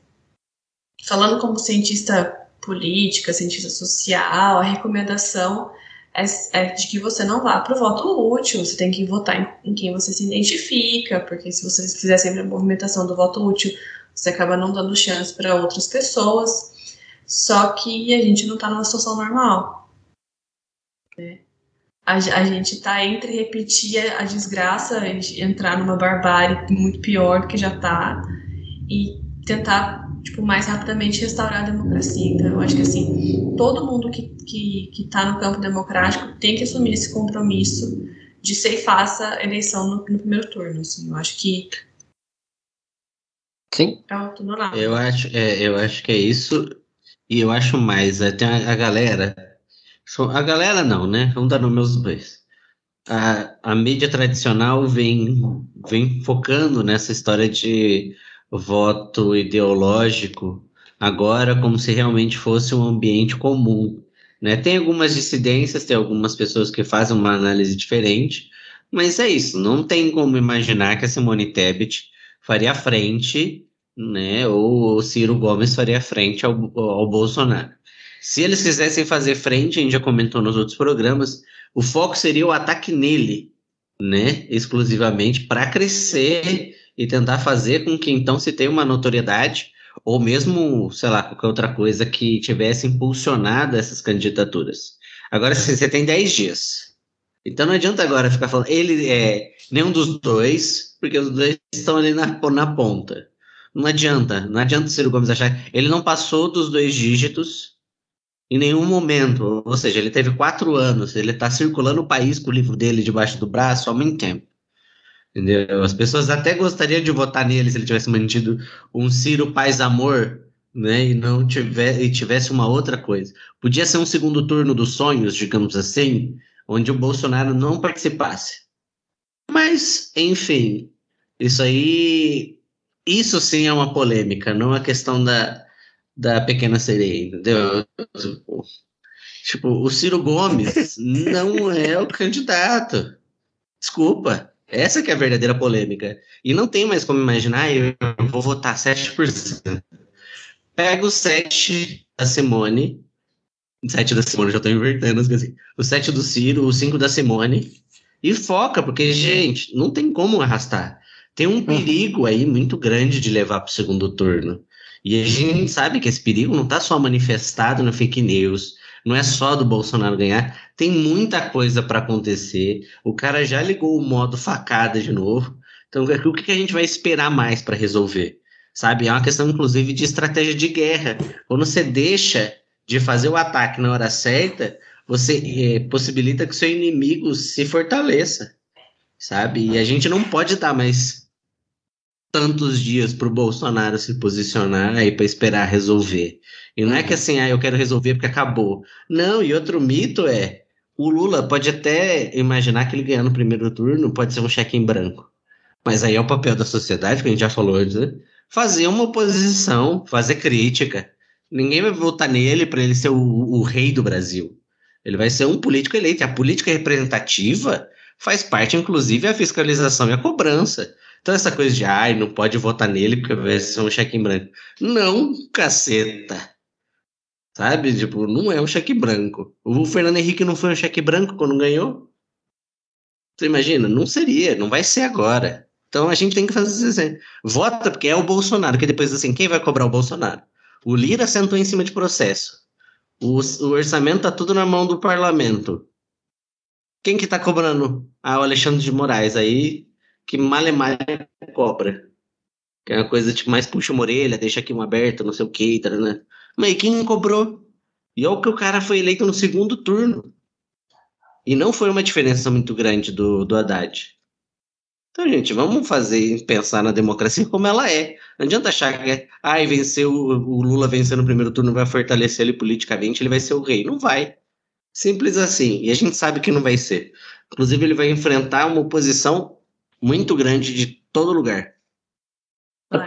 falando como cientista política, cientista social, a recomendação é, é de que você não vá para o voto útil, você tem que votar em, em quem você se identifica, porque se você fizer sempre a movimentação do voto útil, você acaba não dando chance para outras pessoas. Só que a gente não está numa situação normal. Né? A, a gente está entre repetir a, a desgraça, entrar numa barbárie muito pior do que já está, e tentar tipo, mais rapidamente restaurar a democracia. Então, eu acho que assim, todo mundo que está que, que tá no campo democrático tem que assumir esse compromisso de ceifar essa eleição no, no primeiro turno. Assim. Eu acho que Sim. É eu acho, é, eu acho que é isso. E eu acho mais, é, tem a, a galera. A galera não, né? Vamos dar nome aos dois. A, a mídia tradicional vem, vem focando nessa história de voto ideológico agora como se realmente fosse um ambiente comum. Né? Tem algumas dissidências, tem algumas pessoas que fazem uma análise diferente, mas é isso, não tem como imaginar que a Simone Tebet faria frente né? Ou o Ciro Gomes faria frente ao, ao Bolsonaro. Se eles quisessem fazer frente, a gente já comentou nos outros programas, o foco seria o ataque nele, né? Exclusivamente para crescer e tentar fazer com que então se tenha uma notoriedade ou mesmo, sei lá, qualquer outra coisa que tivesse impulsionado essas candidaturas. Agora, você tem 10 dias. Então não adianta agora ficar falando, ele é nenhum dos dois, porque os dois estão ali na, na ponta. Não adianta, não adianta o Ciro Gomes achar. Ele não passou dos dois dígitos em nenhum momento. Ou seja, ele teve quatro anos, ele está circulando o país com o livro dele debaixo do braço ao mesmo tempo. Entendeu? As pessoas até gostariam de votar nele se ele tivesse mantido um Ciro Paz Amor, né? E não e tivesse uma outra coisa. Podia ser um segundo turno dos sonhos, digamos assim, onde o Bolsonaro não participasse. Mas, enfim, isso aí. Isso sim é uma polêmica, não a questão da, da pequena sereia, entendeu? Tipo, o Ciro Gomes [laughs] não é o candidato. Desculpa. Essa que é a verdadeira polêmica. E não tem mais como imaginar, eu vou votar 7%. Pega o 7 da Simone. O 7 da Simone, já estou invertendo assim. O 7 do Ciro, o 5 da Simone. E foca, porque, gente, não tem como arrastar. Tem um perigo aí muito grande de levar para o segundo turno. E a gente sabe que esse perigo não está só manifestado no fake news, não é só do Bolsonaro ganhar, tem muita coisa para acontecer. O cara já ligou o modo facada de novo. Então, o que a gente vai esperar mais para resolver? Sabe? É uma questão, inclusive, de estratégia de guerra. Quando você deixa de fazer o ataque na hora certa, você é, possibilita que seu inimigo se fortaleça. Sabe? E a gente não pode dar mais tantos dias para o Bolsonaro se posicionar aí para esperar resolver. E não é que assim, ah, eu quero resolver porque acabou. Não, e outro mito é, o Lula pode até imaginar que ele ganhar no primeiro turno pode ser um cheque em branco. Mas aí é o papel da sociedade, que a gente já falou antes, né? fazer uma oposição, fazer crítica. Ninguém vai votar nele para ele ser o, o rei do Brasil. Ele vai ser um político eleito. A política representativa faz parte, inclusive, a fiscalização e a cobrança. Então, essa coisa de, ai, não pode votar nele porque vai ser um cheque em branco. Não, caceta. Sabe? Tipo, não é um cheque branco. O Fernando Henrique não foi um cheque branco quando ganhou? Você imagina? Não seria, não vai ser agora. Então a gente tem que fazer assim. Vota porque é o Bolsonaro, que depois assim, quem vai cobrar o Bolsonaro? O Lira sentou em cima de processo. O, o orçamento tá tudo na mão do parlamento. Quem que tá cobrando? Ah, o Alexandre de Moraes. Aí que mal é mal cobra. Que é uma coisa tipo, mais puxa uma orelha, deixa aqui um aberto, não sei o que, tá, né? Mas quem cobrou? E olha que o cara foi eleito no segundo turno. E não foi uma diferença muito grande do, do Haddad. Então, gente, vamos fazer, pensar na democracia como ela é. Não adianta achar que, ai, venceu, o Lula venceu no primeiro turno, vai fortalecer ele politicamente, ele vai ser o rei. Não vai. Simples assim. E a gente sabe que não vai ser. Inclusive, ele vai enfrentar uma oposição muito grande de todo lugar.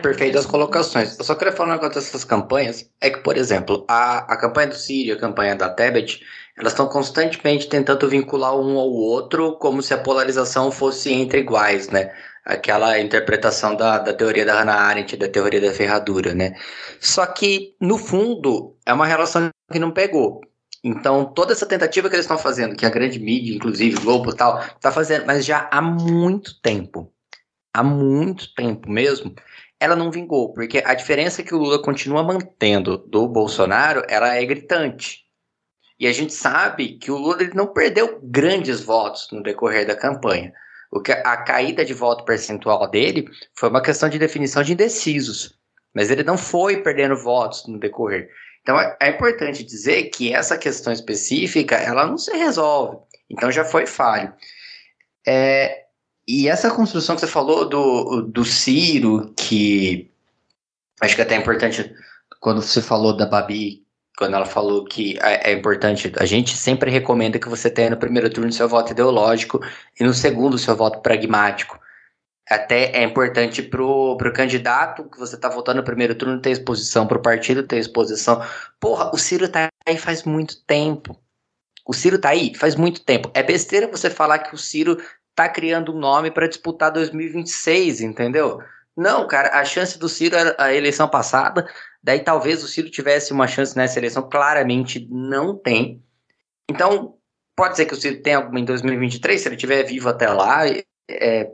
Perfeitas colocações. Eu só queria falar um negócio dessas campanhas. É que, por exemplo, a, a campanha do Sírio e a campanha da Tebet, elas estão constantemente tentando vincular um ao outro como se a polarização fosse entre iguais, né? Aquela interpretação da, da teoria da Hannah Arendt, da teoria da ferradura, né? Só que, no fundo, é uma relação que não pegou. Então, toda essa tentativa que eles estão fazendo, que a grande mídia, inclusive Globo e tal, está fazendo, mas já há muito tempo, há muito tempo mesmo, ela não vingou, porque a diferença que o Lula continua mantendo do Bolsonaro, ela é gritante. E a gente sabe que o Lula ele não perdeu grandes votos no decorrer da campanha. O que a caída de voto percentual dele foi uma questão de definição de indecisos, mas ele não foi perdendo votos no decorrer. Então é, é importante dizer que essa questão específica ela não se resolve. Então já foi falho. É, e essa construção que você falou do, do Ciro, que acho que é até é importante quando você falou da Babi, quando ela falou que é, é, importante, a gente sempre recomenda que você tenha no primeiro turno seu voto ideológico e no segundo seu voto pragmático até é importante pro, pro candidato que você tá votando no primeiro turno ter exposição, pro partido ter exposição. Porra, o Ciro tá aí faz muito tempo. O Ciro tá aí faz muito tempo. É besteira você falar que o Ciro tá criando um nome para disputar 2026, entendeu? Não, cara, a chance do Ciro era a eleição passada, daí talvez o Ciro tivesse uma chance nessa eleição, claramente não tem. Então, pode ser que o Ciro tenha alguma em 2023, se ele estiver vivo até lá. É,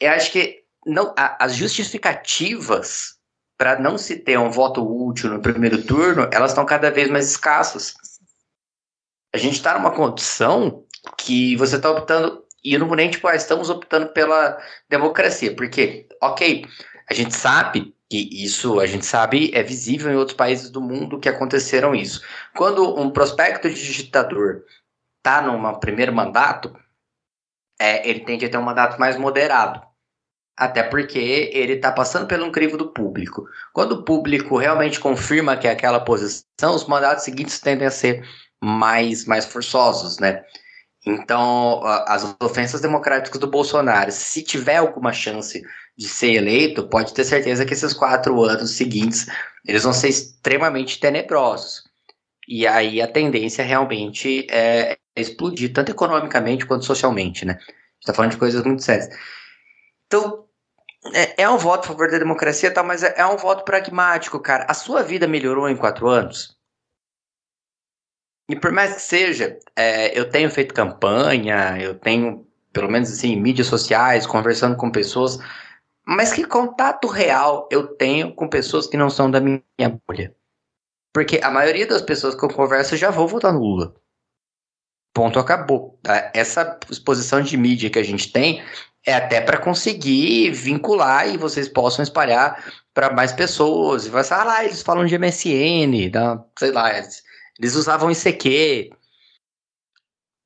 eu acho que não, a, as justificativas para não se ter um voto útil no primeiro turno, elas estão cada vez mais escassas. A gente está numa condição que você está optando, e eu não vou nem tipo, ah, estamos optando pela democracia, porque, ok, a gente sabe que isso, a gente sabe, é visível em outros países do mundo que aconteceram isso. Quando um prospecto de ditador está num primeiro mandato, é, ele tende a ter um mandato mais moderado. Até porque ele está passando pelo crivo do público. Quando o público realmente confirma que é aquela posição, os mandatos seguintes tendem a ser mais, mais forçosos, né? Então, as ofensas democráticas do Bolsonaro, se tiver alguma chance de ser eleito, pode ter certeza que esses quatro anos seguintes eles vão ser extremamente tenebrosos. E aí a tendência realmente é explodir, tanto economicamente quanto socialmente, né? A gente tá falando de coisas muito sérias. Então, é, é um voto a favor da democracia, tá, mas é, é um voto pragmático, cara. A sua vida melhorou em quatro anos? E por mais que seja, é, eu tenho feito campanha, eu tenho, pelo menos assim, mídias sociais, conversando com pessoas, mas que contato real eu tenho com pessoas que não são da minha bolha? Porque a maioria das pessoas que eu converso já vou votar no Lula. Ponto, acabou. Tá? Essa exposição de mídia que a gente tem é até para conseguir vincular e vocês possam espalhar para mais pessoas. E vai ah lá, eles falam de MSN, da, sei lá, eles usavam ICQ.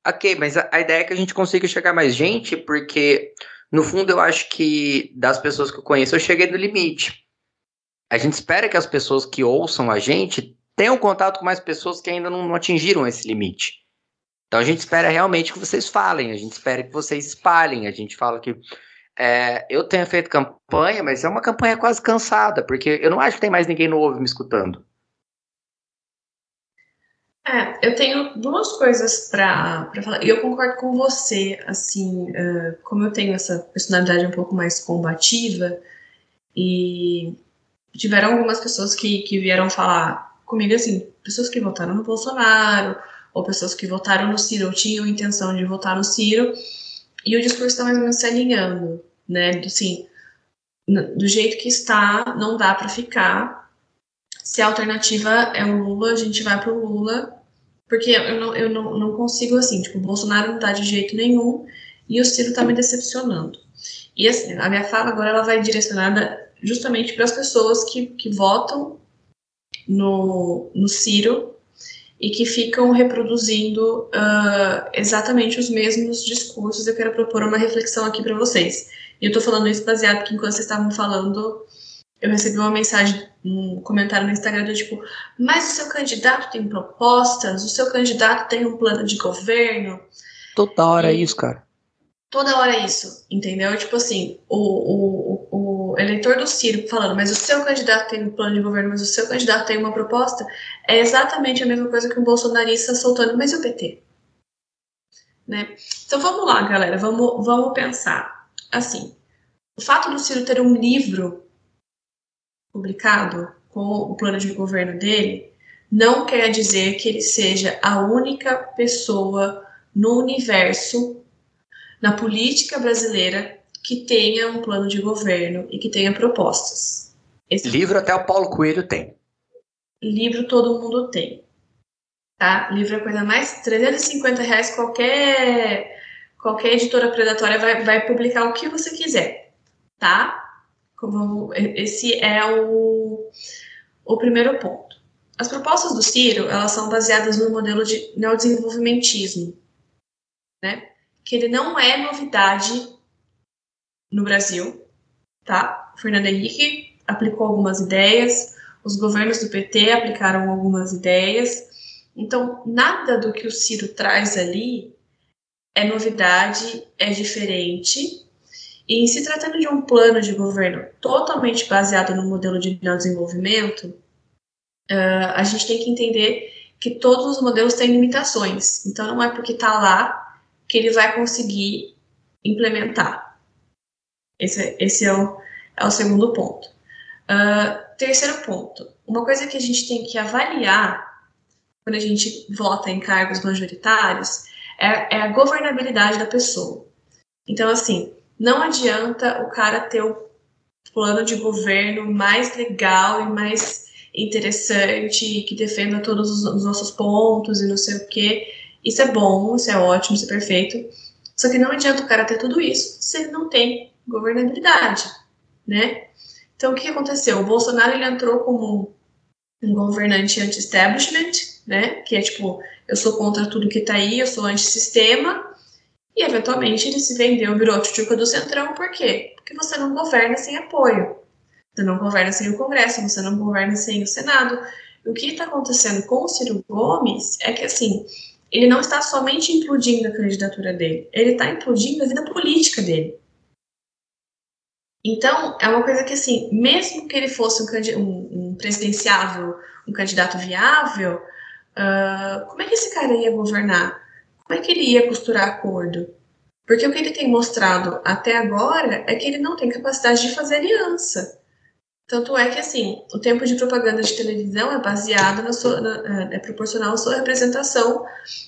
Ok, mas a, a ideia é que a gente consiga chegar mais gente, porque no fundo eu acho que das pessoas que eu conheço, eu cheguei no limite. A gente espera que as pessoas que ouçam a gente tenham contato com mais pessoas que ainda não, não atingiram esse limite. Então a gente espera realmente que vocês falem, a gente espera que vocês espalhem, a gente fala que é, eu tenho feito campanha, mas é uma campanha quase cansada, porque eu não acho que tem mais ninguém novo me escutando. É, eu tenho duas coisas para falar. E eu concordo com você, assim, uh, como eu tenho essa personalidade um pouco mais combativa, e tiveram algumas pessoas que, que vieram falar comigo, assim, pessoas que votaram no Bolsonaro, ou pessoas que votaram no Ciro, ou tinham intenção de votar no Ciro, e o discurso está mais ou menos se alinhando, né? Assim, do jeito que está, não dá para ficar se a alternativa é o Lula, a gente vai pro Lula, porque eu não, eu não, não consigo assim, tipo, o Bolsonaro não tá de jeito nenhum e o Ciro tá me decepcionando. E assim, a minha fala agora ela vai direcionada justamente para as pessoas que, que votam no, no Ciro e que ficam reproduzindo uh, exatamente os mesmos discursos. Eu quero propor uma reflexão aqui para vocês. E eu estou falando isso baseado porque enquanto vocês estavam falando, eu recebi uma mensagem, um comentário no Instagram do tipo, mas o seu candidato tem propostas, o seu candidato tem um plano de governo. Toda hora é isso, cara. Toda hora é isso, entendeu? Tipo assim, o, o, o eleitor do Ciro falando, mas o seu candidato tem um plano de governo, mas o seu candidato tem uma proposta, é exatamente a mesma coisa que um bolsonarista soltando, mas e o PT? Né? Então vamos lá, galera, vamos, vamos pensar. Assim, o fato do Ciro ter um livro publicado com o plano de governo dele, não quer dizer que ele seja a única pessoa no universo, na política brasileira, que tenha um plano de governo e que tenha propostas. Esse livro até o Paulo Coelho tem. Livro todo mundo tem. Tá? Livro é coisa mais 350 reais qualquer qualquer editora predatória vai, vai publicar o que você quiser, tá? esse é o, o primeiro ponto. As propostas do Ciro, elas são baseadas no modelo de neodesenvolvimentismo, né? Que ele não é novidade no Brasil, tá? O Fernando Henrique aplicou algumas ideias, os governos do PT aplicaram algumas ideias. Então, nada do que o Ciro traz ali é novidade, é diferente, e se tratando de um plano de governo totalmente baseado no modelo de desenvolvimento, uh, a gente tem que entender que todos os modelos têm limitações. Então, não é porque está lá que ele vai conseguir implementar. Esse, esse é, o, é o segundo ponto. Uh, terceiro ponto. Uma coisa que a gente tem que avaliar quando a gente vota em cargos majoritários, é, é a governabilidade da pessoa. Então, assim, não adianta o cara ter o plano de governo mais legal e mais interessante, que defenda todos os, nossos pontos e não sei o quê. Isso é bom, isso é ótimo, isso é perfeito. Só que não adianta o cara ter tudo isso se ele não tem governabilidade, né? Então, o que aconteceu? O Bolsonaro ele entrou como um governante anti-establishment, né? Que é tipo, eu sou contra tudo que tá aí, eu sou anti-sistema. E, eventualmente, ele se vendeu, virou tchutchuca do centrão. Por quê? Porque você não governa sem apoio. Você não governa sem o Congresso, você não governa sem o Senado. O que está acontecendo com o Ciro Gomes é que, assim, ele não está somente implodindo a candidatura dele, ele está implodindo a vida política dele. Então, é uma coisa que, assim, mesmo que ele fosse um, um, um presidenciável, um candidato viável, uh, como é que esse cara ia governar? Como é que ele ia costurar acordo? Porque o que ele tem mostrado até agora é que ele não tem capacidade de fazer aliança. Tanto é que, assim, o tempo de propaganda de televisão é baseado na sua. Na, é, proporcional à sua representação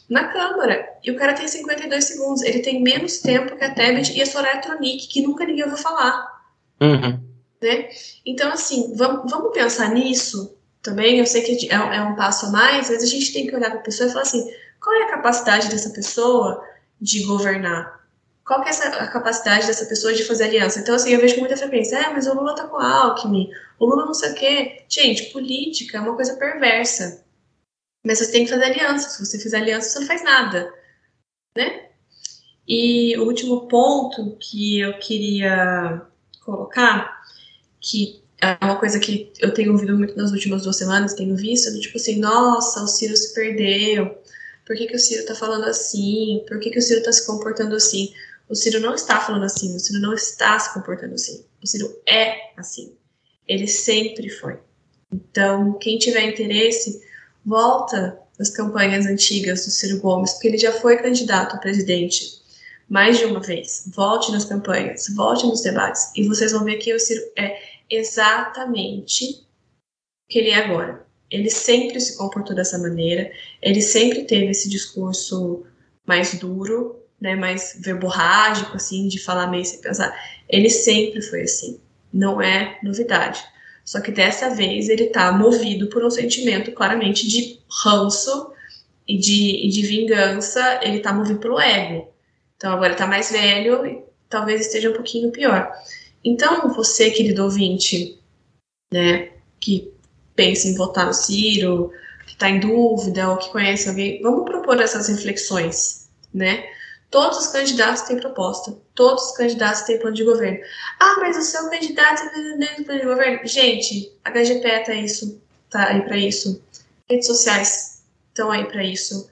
na Câmara. E o cara tem 52 segundos. Ele tem menos tempo que a Tebet e a Soraya Tronic, que nunca ninguém ouviu falar. Uhum. Né? Então, assim, vamos, vamos pensar nisso também. Eu sei que é, é um passo a mais, mas a gente tem que olhar para a pessoa e falar assim: qual é a capacidade dessa pessoa de governar? Qual que é essa, a capacidade dessa pessoa de fazer aliança? Então, assim, eu vejo muita frequência, é, mas o Lula tá com a Alckmin, o Lula não sei o quê. Gente, política é uma coisa perversa. Mas você tem que fazer aliança. Se você fizer aliança, você não faz nada, né? E o último ponto que eu queria colocar, que é uma coisa que eu tenho ouvido muito nas últimas duas semanas, tenho visto, do tipo assim, nossa, o Ciro se perdeu, por que, que o Ciro tá falando assim, por que, que o Ciro tá se comportando assim? O Ciro não está falando assim, o Ciro não está se comportando assim, o Ciro é assim, ele sempre foi. Então, quem tiver interesse, volta nas campanhas antigas do Ciro Gomes, porque ele já foi candidato a presidente mais de uma vez. Volte nas campanhas, volte nos debates, e vocês vão ver que o Ciro é exatamente o que ele é agora. Ele sempre se comportou dessa maneira, ele sempre teve esse discurso mais duro, né, mais verborrágico, assim, de falar meio sem pensar. Ele sempre foi assim, não é novidade. Só que dessa vez ele está movido por um sentimento claramente de ranço e de, e de vingança, ele está movido pelo ego. Então agora está mais velho e talvez esteja um pouquinho pior. Então, você, querido ouvinte, né, que pensa em votar no Ciro, que está em dúvida ou que conhece alguém, vamos propor essas reflexões, né? Todos os candidatos têm proposta, todos os candidatos têm plano de governo. Ah, mas o seu candidato tem plano de governo. Gente, a HGP tá isso, tá aí para isso. Redes sociais estão aí para isso.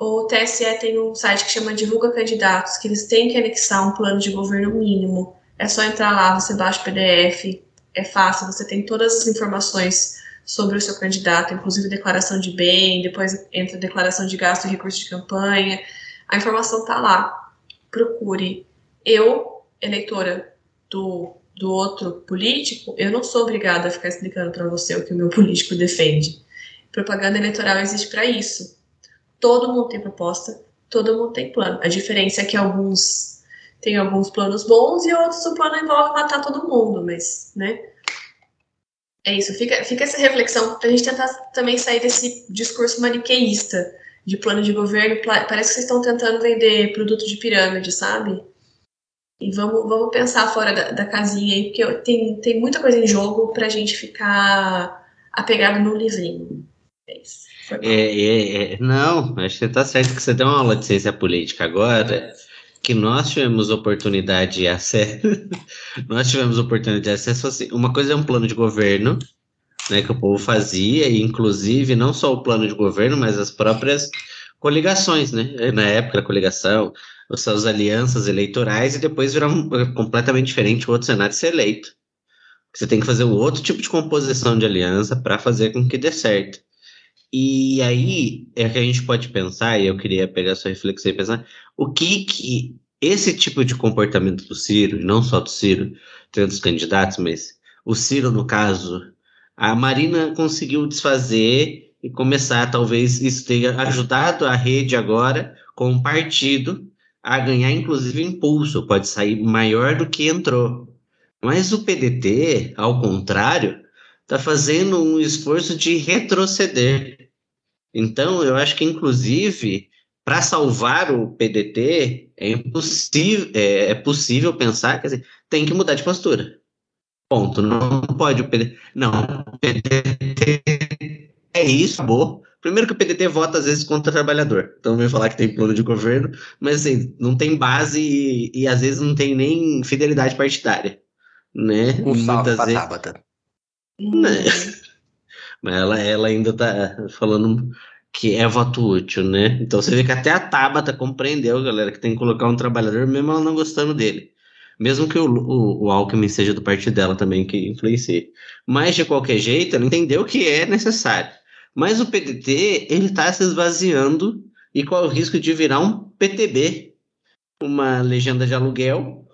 O TSE tem um site que chama Divulga Candidatos, que eles têm que anexar um plano de governo mínimo é só entrar lá, você baixa o PDF, é fácil, você tem todas as informações sobre o seu candidato, inclusive declaração de bem, depois entra declaração de gasto e recurso de campanha. A informação está lá. Procure. Eu, eleitora do, do outro político, eu não sou obrigada a ficar explicando para você o que o meu [laughs] político defende. Propaganda eleitoral existe para isso. Todo mundo tem proposta, todo mundo tem plano. A diferença é que alguns tem alguns planos bons e outros o plano envolve matar todo mundo, mas, né? É isso, fica, fica essa reflexão para a gente tentar também sair desse discurso maniqueísta de plano de governo. Parece que vocês estão tentando vender produto de pirâmide, sabe? E vamos, vamos pensar fora da, da casinha aí, porque tem, tem muita coisa em jogo para a gente ficar apegado no livrinho. É isso. É, é, é, não, acho que tá certo que você deu uma aula de ciência política agora. É que nós tivemos oportunidade de acesso. [laughs] nós tivemos oportunidade de acesso assim. Uma coisa é um plano de governo, né, que o povo fazia, e inclusive não só o plano de governo, mas as próprias coligações, né? Na época da coligação, as suas alianças eleitorais, e depois virar completamente diferente o outro Senado ser eleito. Você tem que fazer um outro tipo de composição de aliança para fazer com que dê certo. E aí é que a gente pode pensar, e eu queria pegar sua reflexão e pensar, o que que esse tipo de comportamento do Ciro, e não só do Ciro, tem outros candidatos, mas o Ciro, no caso, a Marina conseguiu desfazer e começar, talvez isso tenha ajudado a rede agora, com o partido, a ganhar inclusive impulso, pode sair maior do que entrou. Mas o PDT, ao contrário, está fazendo um esforço de retroceder. Então, eu acho que, inclusive, para salvar o PDT, é impossível, é, é, possível pensar, quer dizer, tem que mudar de postura. Ponto. Não pode o PDT. Não, o PDT é isso, acabou. Primeiro que o PDT vota às vezes contra o trabalhador. Então vem falar que tem plano de governo, mas assim, não tem base e, e às vezes não tem nem fidelidade partidária. Né? Um salve pra vezes... Tabata. Né? Mas ela, ela ainda tá falando que é voto útil, né? Então você vê que até a Tabata compreendeu, galera, que tem que colocar um trabalhador, mesmo ela não gostando dele. Mesmo que o, o, o Alckmin seja do partido dela também, que influencie. Mas, de qualquer jeito, ela entendeu que é necessário. Mas o PDT, ele está se esvaziando e qual é o risco de virar um PTB, uma legenda de aluguel,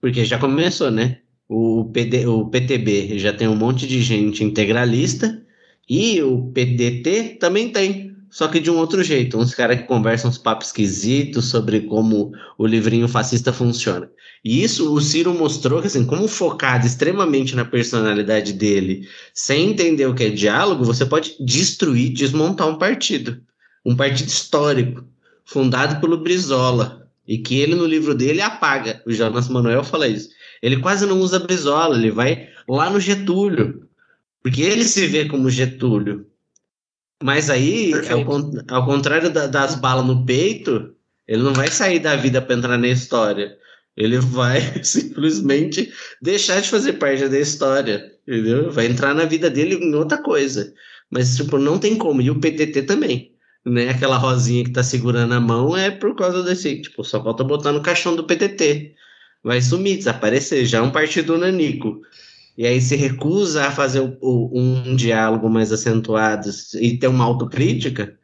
porque já começou, né? O, PD, o PTB já tem um monte de gente integralista e o PDT também tem, só que de um outro jeito. Uns caras que conversam uns papos esquisitos sobre como o livrinho fascista funciona. E isso o Ciro mostrou que, assim, como focado extremamente na personalidade dele, sem entender o que é diálogo, você pode destruir, desmontar um partido. Um partido histórico, fundado pelo Brizola. E que ele, no livro dele, apaga. O Jonas Manuel fala isso. Ele quase não usa Brizola, ele vai lá no Getúlio. Porque ele se vê como Getúlio. Mas aí, ao, ao, contrário da, das balas no peito, ele não vai sair da vida para entrar na história. Ele vai [laughs] simplesmente deixar de fazer parte da história, entendeu? Vai entrar na vida dele em outra coisa. Mas, tipo, não tem como. E o PTT também. Né? Aquela rosinha que tá segurando a mão é por causa desse. Tipo, só falta botar no caixão do PTT. Vai sumir, desaparecer. Já é um partido nanico. E aí se recusa a fazer o, o, um diálogo mais acentuado e ter uma autocrítica,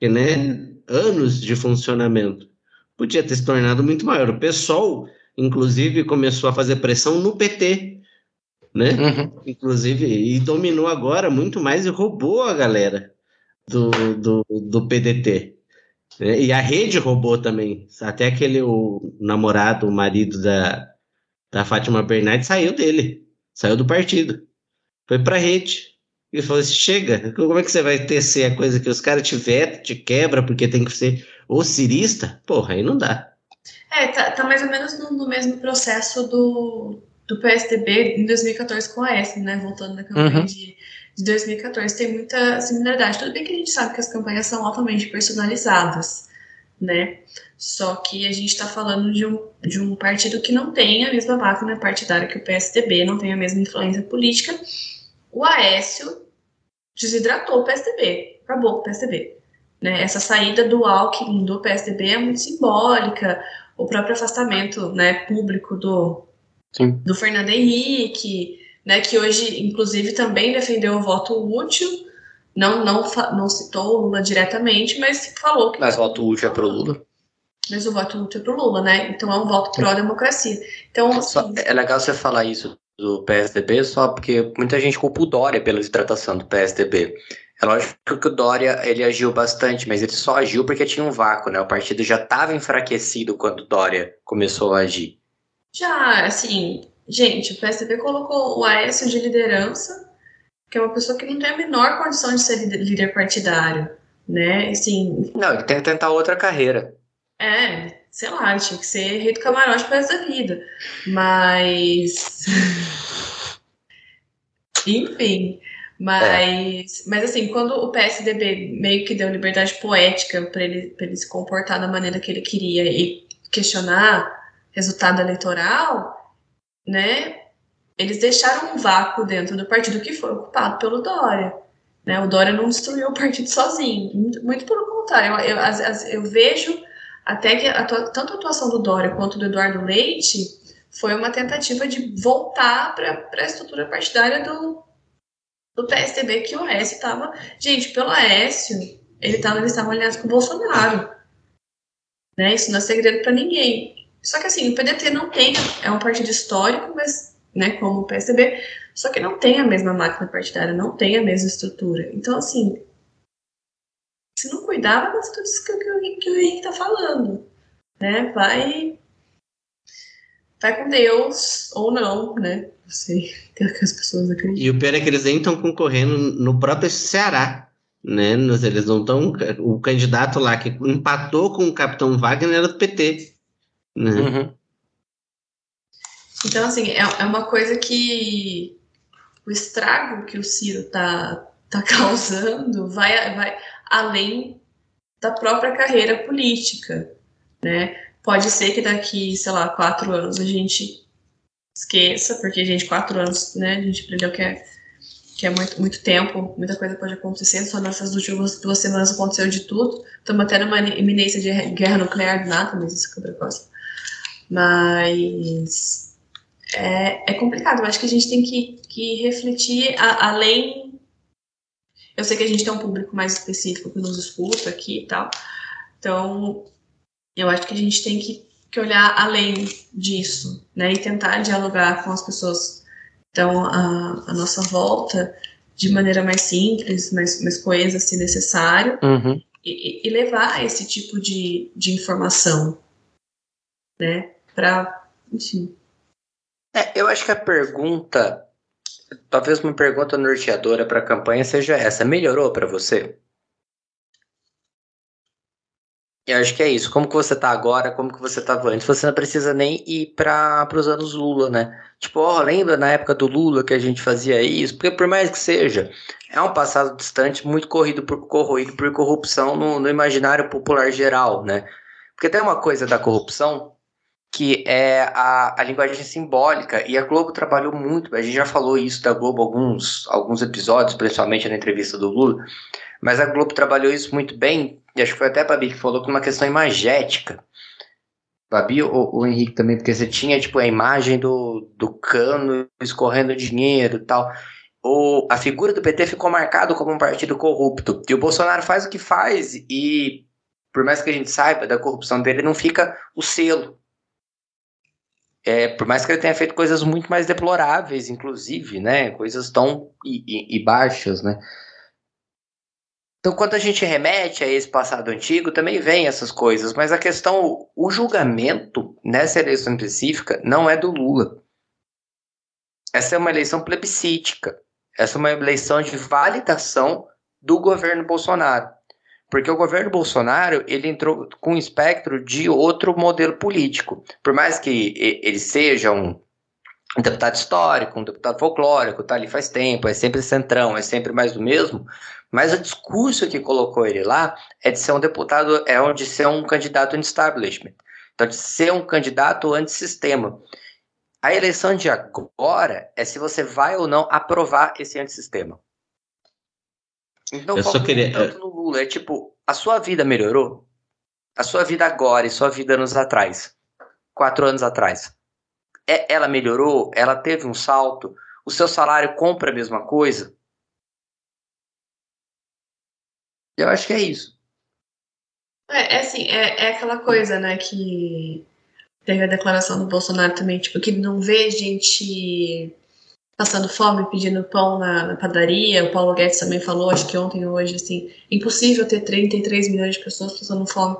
que, né? Anos de funcionamento podia ter se tornado muito maior. O PSOL, inclusive, começou a fazer pressão no PT, né? Uhum. Inclusive, e dominou agora muito mais e roubou a galera do, do, do PDT. Né? E a rede roubou também. Até aquele o namorado, o marido da, da Fátima Bernardes saiu dele, saiu do partido. Foi pra rede. E falou assim: chega, como é que você vai tecer a coisa que os caras te vetam, te quebra, porque tem que ser o cirista? Porra, aí não dá. É, tá, tá mais ou menos no, no, mesmo processo do, do PSDB em 2014 com a S, né? Voltando na campanha uhum. de, de 2014, tem muita similaridade. Tudo bem que a gente sabe que as campanhas são altamente personalizadas, né? Só que a gente está falando de um, de um partido que não tem a mesma máquina partidária que o PSDB, não tem a mesma influência política. O Aécio desidratou o PSDB, acabou com o PSDB. Né? Essa saída do Alckmin do PSDB é muito simbólica, o próprio afastamento né, público do, do Fernando Henrique, né, que hoje, inclusive, também defendeu o voto útil, não, não, não citou o Lula diretamente, mas falou que. Mas o voto útil é pro Lula. Mas o voto útil é pro Lula, né? Então é um voto pró-democracia. Então, assim, é legal você falar isso do PSDB, só porque muita gente culpa o Dória pela desidratação do PSDB. É lógico que o Dória ele agiu bastante, mas ele só agiu porque tinha um vácuo, né? O partido já estava enfraquecido quando o Dória começou a agir. Já, assim, gente, o PSDB colocou o Aécio de liderança, que é uma pessoa que não tem a menor condição de ser líder partidário, né? Assim, não, ele tem que tentar outra carreira. É, sei lá, tinha que ser rei do camarote pro resto da vida. Mas. [laughs] Enfim. Mas, é. mas assim, quando o PSDB meio que deu liberdade poética para ele, ele se comportar da maneira que ele queria e questionar resultado eleitoral, né? Eles deixaram um vácuo dentro do partido que foi ocupado pelo Dória. Né? O Dória não destruiu o partido sozinho, muito, pelo contrário. Eu, eu, eu vejo até que a, tanto a atuação do Dória quanto do Eduardo Leite foi uma tentativa de voltar para a estrutura partidária do, do PSDB que o Aécio estava. Gente, pelo Aécio, ele tava, eles estavam alinhados com o Bolsonaro. Né? Isso não é segredo para ninguém. Só que assim, o PDT não tem, é um partido histórico, mas, né, como o PSDB, só que não tem a mesma máquina partidária, não tem a mesma estrutura. Então, assim, se não cuidar, vai acontecer tudo isso que o Henrique tá falando. Né? Vai. Vai com Deus, ou não, né? Não sei o que as pessoas acreditam. E o pior é que eles nem estão concorrendo no próprio Ceará. Né? Eles não estão. O candidato lá que empatou com o Capitão Wagner era do PT. Né? Uhum. Então, assim, é, é uma coisa que o estrago que o Ciro tá, tá [laughs] causando vai, vai além da própria carreira política, né? Pode ser que daqui, sei lá, quatro anos a gente esqueça, porque, gente, quatro anos, né, a gente aprendeu que é, que é muito, muito tempo, muita coisa pode acontecer, só nessas últimas duas semanas aconteceu de tudo, estamos até numa iminência de guerra nuclear, nada, mas isso é outra coisa. Mas é, é complicado, eu acho que a gente tem que, que refletir a, além. Eu sei que a gente tem um público mais específico que nos escuta aqui e tal, então eu acho que a gente tem que, que olhar além disso, né, e tentar dialogar com as pessoas então a, a nossa volta de maneira mais simples, mais, mais coesa, se necessário, uhum. e, e, levar esse tipo de, de informação, né, para, enfim, é, eu acho que a pergunta, talvez uma pergunta norteadora para a campanha seja essa: melhorou para você? Eu acho que é isso. Como que você tá agora, como que você tava antes? Você não precisa nem ir para os anos Lula, né? Tipo, ó, lembra na época do Lula que a gente fazia isso? Porque por mais que seja, é um passado distante muito corrido por, corroído por corrupção no, no imaginário popular geral, né? Porque tem uma coisa da corrupção que é a, a linguagem simbólica, e a Globo trabalhou muito, a gente já falou isso da Globo alguns, alguns episódios, principalmente na entrevista do Lula, mas a Globo trabalhou isso muito bem, e acho que foi até a Babi que falou que uma questão imagética. Babi ou o Henrique também, porque você tinha tipo a imagem do, do cano escorrendo dinheiro e tal. O, a figura do PT ficou marcado como um partido corrupto. E o Bolsonaro faz o que faz, e por mais que a gente saiba da corrupção dele, não fica o selo é, por mais que ele tenha feito coisas muito mais deploráveis, inclusive, né? Coisas tão e, e, e, baixas, né? Então, quando a gente remete a esse passado antigo, também vem essas coisas. Mas a questão, o julgamento nessa eleição específica não é do Lula. Essa é uma eleição plebiscítica. Essa é uma eleição de validação do governo Bolsonaro. Porque o governo Bolsonaro ele entrou com um espectro de outro modelo político. Por mais que ele seja um, deputado histórico, um deputado folclórico, tá ali faz tempo, é sempre centrão, é sempre mais do mesmo, mas o discurso que colocou ele lá é de ser um deputado, é de ser um candidato anti-establishment. Então, de ser um candidato anti-sistema. A eleição de agora é se você vai ou não aprovar esse antissistema. Então, eu só queria. tanto no Lula. É tipo, a sua vida melhorou? A sua vida agora e sua vida anos atrás. Quatro anos atrás. É, ela melhorou? Ela teve um salto? O seu salário compra a mesma coisa? Eu acho que é isso. É, é assim, é, é aquela coisa, né, que teve a declaração do Bolsonaro também, tipo, que não vê gente passando fome, pedindo pão na, na, padaria. O Paulo Guedes também falou, acho que ontem ou hoje, assim, impossível ter 33 milhões de pessoas passando fome.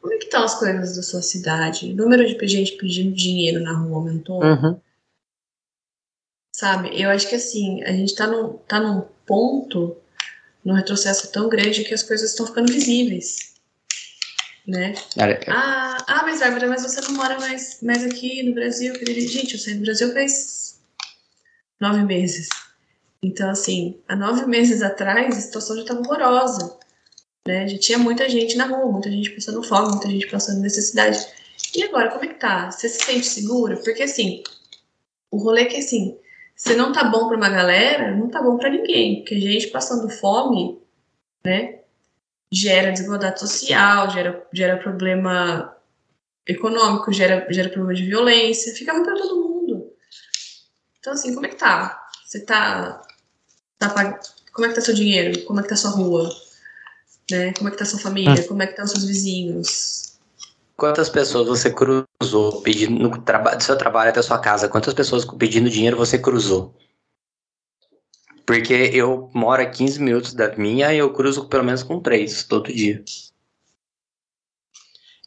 Como é que estão as coisas da sua cidade? O número de gente pedindo dinheiro na rua aumentou? Uhum. Sabe? Eu acho que assim, a gente tá num, tá num ponto, num retrocesso tão grande que as coisas estão ficando visíveis. Né? Ah, ah, mas Bárbara, mas você não mora mais, mais aqui no Brasil, Gente, eu saí do Brasil faz nove meses. Então, assim, há nove meses atrás, a situação já estava horrorosa. Né? Já tinha muita gente na rua, muita gente passando fome, muita gente passando necessidade. E agora, como é que tá? Você se sente seguro? Porque, assim, o rolê é que, assim, se não tá bom para uma galera, não tá bom para ninguém. Porque gente passando fome, né, gera desigualdade social, gera, gera problema econômico, gera, gera problema de violência, fica ruim para todo mundo. Então, assim, como é que tá? Você tá. tá pag... Como é que tá seu dinheiro? Como é que tá sua rua? Né? Como é que tá sua família? Hum. Como é que estão seus vizinhos? Quantas pessoas você cruzou pedindo no traba do seu trabalho até a sua casa? Quantas pessoas pedindo dinheiro você cruzou? Porque eu moro a 15 minutos da minha e eu cruzo pelo menos com três todo dia.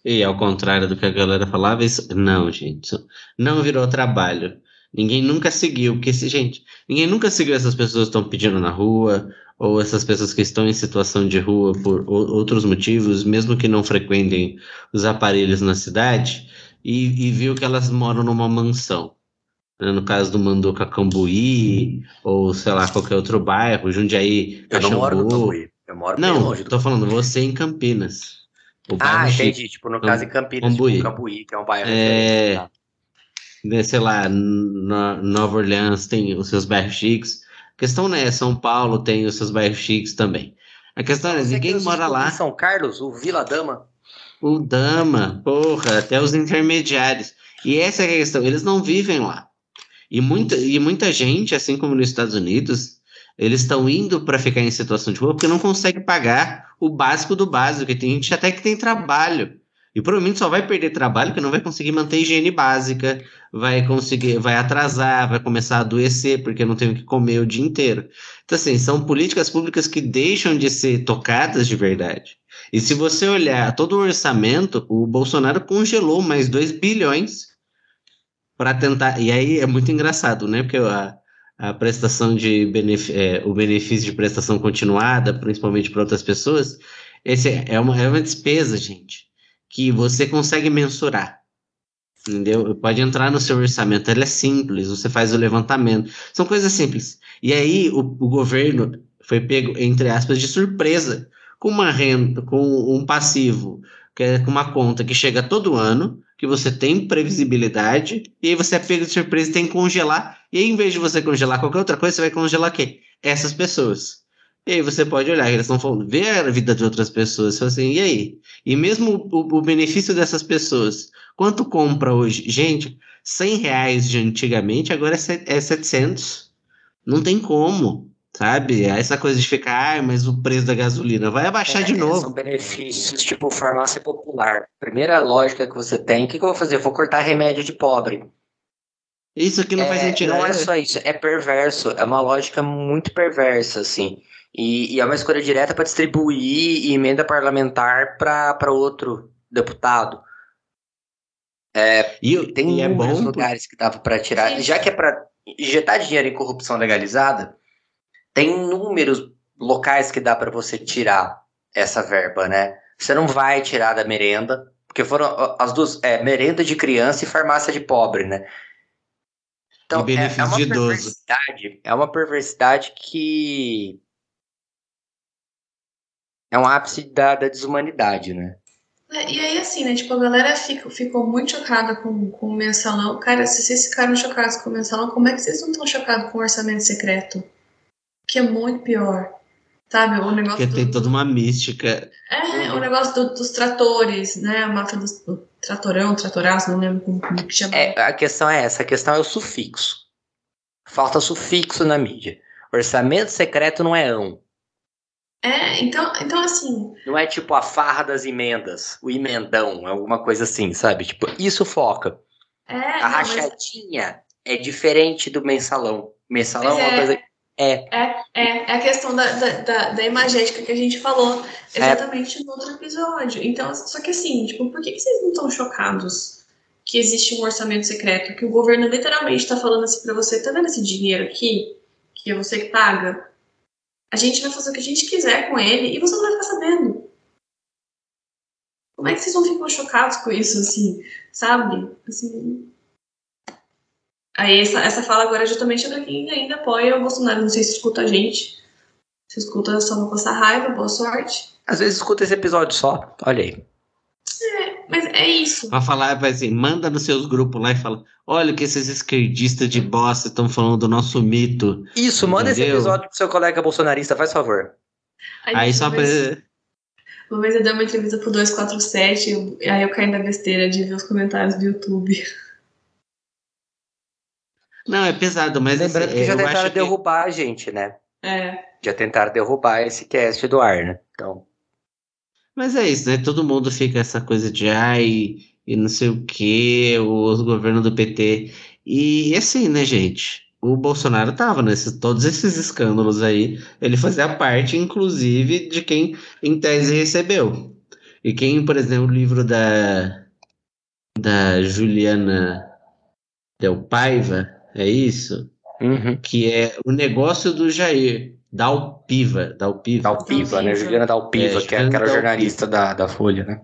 E ao contrário do que a galera falava, isso... não, gente, não virou trabalho. Ninguém nunca seguiu, porque, gente, ninguém nunca seguiu essas pessoas que estão pedindo na rua, ou essas pessoas que estão em situação de rua por outros motivos, mesmo que não frequentem os aparelhos na cidade, e, e viu que elas moram numa mansão. Né? No caso do Manduca Cambuí, ou sei lá, qualquer outro bairro, Jundiaí, Eu não moro no Cambuí, eu moro bem Não, longe do tô falando você em Campinas. O Ah, entendi. Tipo, no caso em Campinas, Cambuí. tipo, Cambuí, que é um bairro É. né, sei lá, na Nova Orleans tem os seus bairros chiques. A questão né, São Paulo tem os seus bairros chiques também. A questão é, ninguém mora lá. São Carlos, o Vila Dama. O Dama, porra, até os intermediários. E essa é a questão, eles não vivem lá. E muita, e muita gente, assim como nos Estados Unidos, eles estão indo para ficar em situação de rua porque não consegue pagar o básico do básico. E tem gente até que tem trabalho. E provavelmente só vai perder trabalho porque não vai conseguir manter higiene básica, vai conseguir, vai atrasar, vai começar a adoecer porque não tem o que comer o dia inteiro. Então, assim, são políticas públicas que deixam de ser tocadas de verdade. E se você olhar todo o orçamento, o Bolsonaro congelou mais 2 bilhões para tentar. E aí é muito engraçado, né? Porque a, a prestação de benef... é, o benefício de prestação continuada, principalmente para outras pessoas, esse é uma, é uma despesa, gente, que você consegue mensurar. Entendeu? Pode entrar no seu orçamento, ela é simples, você faz o levantamento. São coisas simples. E aí o, o governo foi pego, entre aspas, de surpresa com uma renda, com um passivo, que é uma conta que chega todo ano, que você tem previsibilidade, e aí você é pego de surpresa e tem que congelar. E aí, em vez de você congelar qualquer outra coisa, você vai congelar quem? Essas pessoas. E aí você pode olhar, eles estão falando, ver a vida de outras pessoas, e assim, e aí? E mesmo o, o benefício dessas pessoas, quanto compra hoje? Gente, 100 reais de antigamente, agora é, set- é 700. Não tem como, sabe? Essa coisa de ficar, ah, mas o preço da gasolina vai abaixar de É, novo. São benefícios, tipo farmácia popular. Primeira lógica que você tem, o que, que eu vou fazer? Eu vou cortar remédio de pobre. Isso aqui não faz É, sentido. Não é É, só isso, é perverso. É uma lógica muito perversa, assim. E, e é uma escolha direta para distribuir emenda parlamentar para outro deputado. e, Tem e é inúmeros bom. lugares que dava para tirar. Sim. Já que é para injetar dinheiro em corrupção legalizada, tem inúmeros locais que dá para você tirar essa verba, né? Você não vai tirar da merenda, porque foram as duas, é, merenda de criança e farmácia de pobre, né? Então, E benefício é, é uma de idoso. perversidade, é uma perversidade que é um ápice da, da desumanidade, né? É, E aí, assim, né? Tipo, a galera fica, ficou muito chocada com, com o mensalão. Cara, se vocês ficaram chocados com o mensalão, como é que vocês não estão chocados com o orçamento secreto? Que é muito pior. Sabe? O negócio Porque do, tem toda uma mística. É, o negócio do- dos tratores, né? A máfia dos do tratorão, tratoraço, não lembro como, como que chama. É, a questão é essa, a questão é o sufixo. Falta sufixo na mídia. Orçamento secreto não é ão. É, então, então assim, Não é tipo a farra das emendas, o emendão, é alguma coisa assim, sabe? Tipo, isso foca. é, A não, mas rachadinha é diferente do mensalão. Mensalão Mas é uma é- coisa. É, é, é a questão da, da, da, da imagética que a gente falou exatamente no outro episódio. Então, só que assim, tipo, por que que vocês não estão chocados que existe um orçamento secreto? Que o governo literalmente tá falando assim pra você, tá vendo esse dinheiro aqui? Que é você que paga? A gente vai fazer o que a gente quiser com ele e você não vai ficar sabendo. Como é que vocês não ficam chocados com isso, assim, sabe? Assim. Aí essa, essa fala agora é justamente pra quem ainda apoia o Bolsonaro. Não sei se escuta a gente. Se escuta só pra passar raiva, boa sorte. às vezes escuta esse episódio só. Olha aí. Mas é isso. Pra falar, vai assim, manda nos seus grupos lá e fala: olha o que esses esquerdistas de bosta estão falando do nosso mito. Isso, manda esse Entendeu? episódio pro seu colega bolsonarista, faz favor. Aí só uma, pra. vez, uma vez eu dei uma entrevista pro 247, eu- aí eu caí na besteira de ver os comentários do YouTube. Não, é pesado, mas assim, Lembrando que já eu tentaram acho que derrubar a gente, né? É. Já tentaram derrubar esse cast do ar, né? Então. Mas é isso, né? Todo mundo fica essa coisa de ai, e não sei o que, o governo do PT. E assim, né, gente? o Bolsonaro tava nesses todos esses escândalos aí, ele fazia parte, inclusive, de quem em tese recebeu. E quem, por exemplo, o livro da, da Juliana Del Paiva, é isso? Uhum. Que é o negócio do Jair, Dalpiva. Dalpiva, Dalpiva né? Juliana Dalpiva, É, que é aquela Juliana jornalista da, da Folha, né?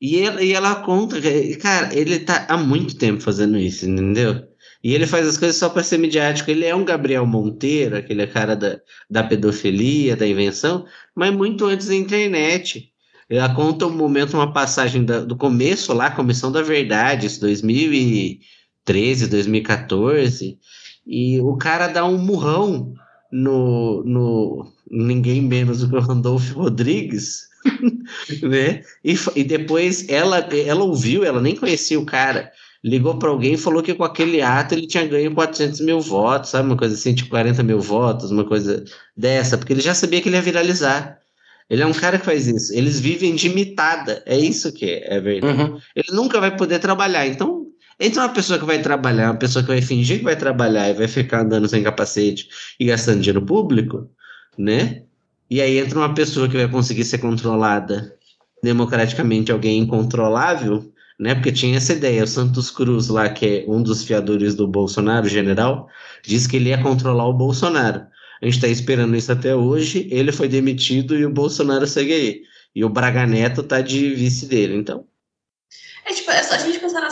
E ela, e ela conta, que, cara, ele tá há muito tempo fazendo isso, entendeu? E ele faz as coisas só para ser midiático. Ele é um Gabriel Monteiro, aquele cara da, da pedofilia, da invenção, mas muito antes da internet. Ela conta um momento, uma passagem da- do começo lá, Comissão da Verdade, isso 2013, 2014, e o cara dá um murrão no, no ninguém menos do que o Randolph Rodrigues, [laughs] né? E, e depois ela, ela ouviu, ela nem conhecia o cara, ligou para alguém e falou que com aquele ato ele tinha ganho 400 mil votos, sabe? Uma coisa assim, tipo 40 mil votos, uma coisa dessa, porque ele já sabia que ele ia viralizar. Ele é um cara que faz isso. Eles vivem de imitada. É isso que é, é verdade. Uhum. Ele nunca vai poder trabalhar. Então, entre uma pessoa que vai trabalhar, uma pessoa que vai fingir que vai trabalhar e vai ficar andando sem capacete e gastando dinheiro público, né? E aí entra uma pessoa que vai conseguir ser controlada democraticamente, alguém incontrolável, né? Porque tinha essa ideia. O Santos Cruz, lá, que é um dos fiadores do Bolsonaro, general, disse que ele ia controlar o Bolsonaro. A gente está esperando isso até hoje. Ele foi demitido e o Bolsonaro segue aí. E o Braga Neto tá de vice dele. Então, É tipo, é só a gente pensar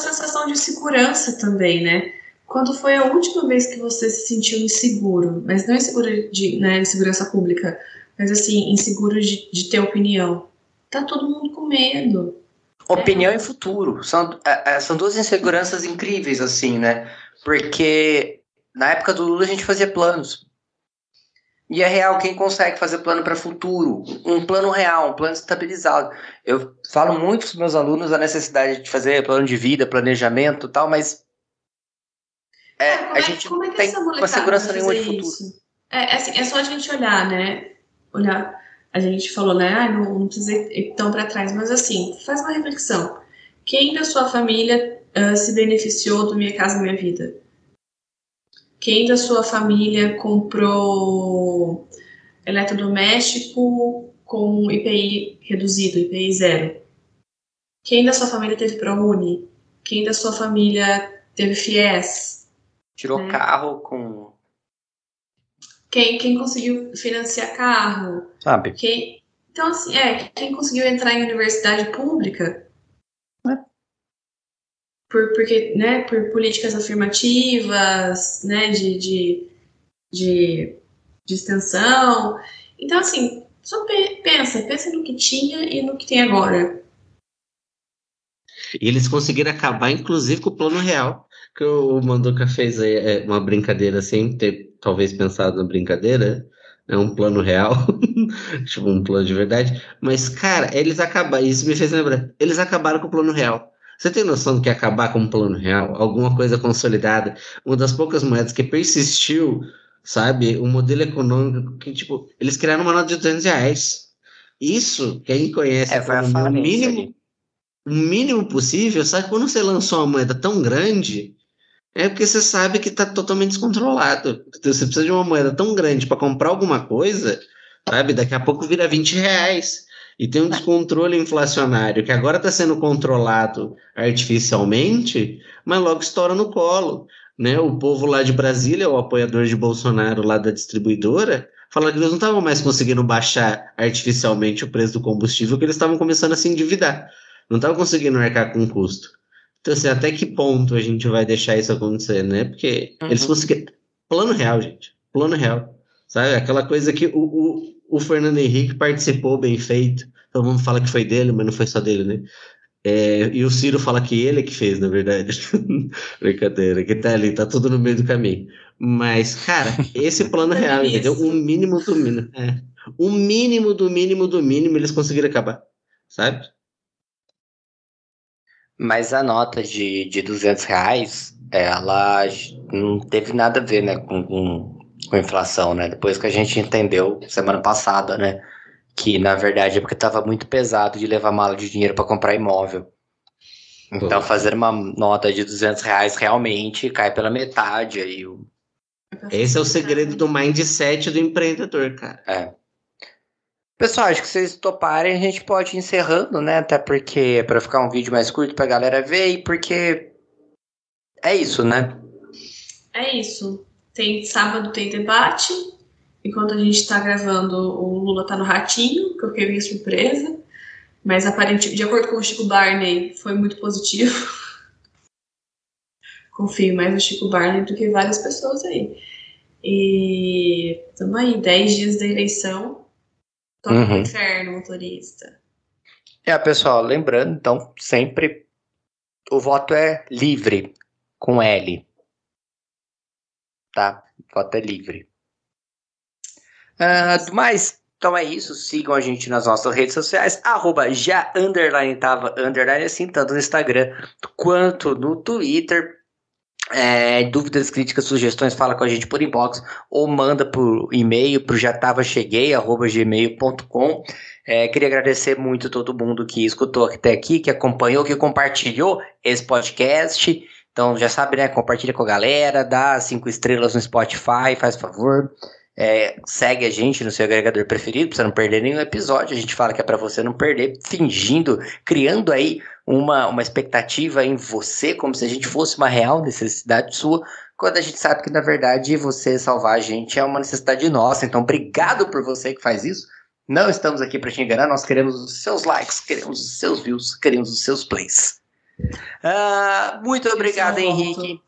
sensação de segurança também, né? Quando foi a última vez que você se sentiu inseguro? Mas não inseguro de né, segurança pública, mas assim, inseguro de, de ter opinião. Tá todo mundo com medo. Opinião e futuro. São, é, é, são duas inseguranças incríveis, assim, né? Porque na época do Lula a gente fazia planos. E é real, quem consegue fazer plano para futuro? Um plano real, um plano estabilizado. Eu falo muito para os meus alunos a necessidade de fazer plano de vida, planejamento e tal, mas é, como a gente como não que tem essa uma segurança nenhuma de futuro. isso? É, é assim, é só a gente olhar, né? Olhar. A gente falou, né? Ah, não, não precisa ir tão para trás, mas assim, faz uma reflexão. Quem da sua família ah, se beneficiou do Minha Casa Minha Vida? Quem da sua família comprou eletrodoméstico com IPI reduzido, IPI zero? Quem da sua família teve ProUni? Quem da sua família teve FIES? Tirou É. carro com. Quem, quem conseguiu financiar carro? Sabe? Quem, então, assim, é, quem conseguiu entrar em universidade pública? Por, porque, né, por políticas afirmativas, né, de, de, de, de extensão. Então, assim, só pe- pensa, pensa no que tinha e no que tem agora. E eles conseguiram acabar, inclusive, com o plano real. Que o Manduca fez aí é, uma brincadeira sem ter, talvez, pensado na brincadeira. É um plano real. [laughs] tipo, um plano de verdade. Mas, cara, eles acabaram. Isso me fez lembrar. Eles acabaram com o plano real. Você tem noção do que é acabar com o plano real? Alguma coisa consolidada? Uma das poucas moedas que persistiu, sabe? Um modelo econômico que, tipo, eles criaram uma nota de 200 reais. Isso, quem conhece É, economia, o mínimo o mínimo possível, sabe? Quando você lançou uma moeda tão grande, é porque você sabe que está totalmente descontrolado. Então, você precisa de uma moeda tão grande para comprar alguma coisa, sabe? Daqui a pouco vira 20 reais. E tem um descontrole inflacionário que agora está sendo controlado artificialmente, mas logo estoura no colo. Né? O povo lá de Brasília, o apoiador de Bolsonaro lá da distribuidora, fala que eles não estavam mais conseguindo baixar artificialmente o preço do combustível, que eles estavam começando a se endividar não estava conseguindo arcar com custo. Então, assim, até que ponto a gente vai deixar isso acontecer, né? Porque Uhum. eles conseguiram. Plano real, gente. Plano real. Sabe? Aquela coisa que o, o, o Fernando Henrique participou bem feito. Todo mundo fala que foi dele, mas não foi só dele, né? É, e o Ciro fala que ele é que fez, na verdade. [laughs] Brincadeira, que tá ali, tá tudo no meio do caminho. Mas, cara, esse plano [laughs] real, Isso. entendeu? O mínimo do mínimo. É. O mínimo do mínimo do mínimo eles conseguiram acabar. Sabe? Mas a nota de, de 200 reais, ela não teve nada a ver, né, com, com, com inflação, né? Depois que a gente entendeu semana passada, né, que na verdade é porque estava muito pesado de levar mala de dinheiro para comprar imóvel. Então Pô. fazer uma nota de 200 reais realmente cai pela metade aí o, Esse é o segredo do mindset do empreendedor, cara. É. Pessoal, acho que vocês toparem, a gente pode ir encerrando, né? Até porque é para ficar um vídeo mais curto pra galera ver e porque é isso, né? É isso. Tem sábado tem debate. Enquanto a gente tá gravando, o Lula tá no ratinho, que eu fiquei meio surpresa. Mas aparentemente, de acordo com o Chico Barney, foi muito positivo. [laughs] Confio mais no Chico Barney do que várias pessoas aí. E estamos aí, 10 dias da eleição. Toca uhum. inferno, motorista. É, pessoal, lembrando, então, sempre o voto é livre, com L. Tá? Voto é livre. Uh, mas, então é isso. Sigam a gente nas nossas redes sociais. Arroba já underline tava underline assim, tanto no Instagram quanto no Twitter. É, dúvidas, críticas, sugestões, fala com a gente por inbox ou manda por e-mail cheguei gmail.com. É, queria agradecer muito todo mundo que escutou até aqui, que acompanhou, que compartilhou esse podcast. Então já sabe, né? Compartilha com a galera, dá cinco estrelas no Spotify, faz favor. É, segue a gente no seu agregador preferido para você não perder nenhum episódio. A gente fala que é para você não perder, fingindo, criando aí uma, uma expectativa em você, como se a gente fosse uma real necessidade sua, quando a gente sabe que na verdade você salvar a gente é uma necessidade nossa. Então, obrigado por você que faz isso. Não estamos aqui para te enganar, nós queremos os seus likes, queremos os seus views, queremos os seus plays. Uh, muito obrigado, Henrique.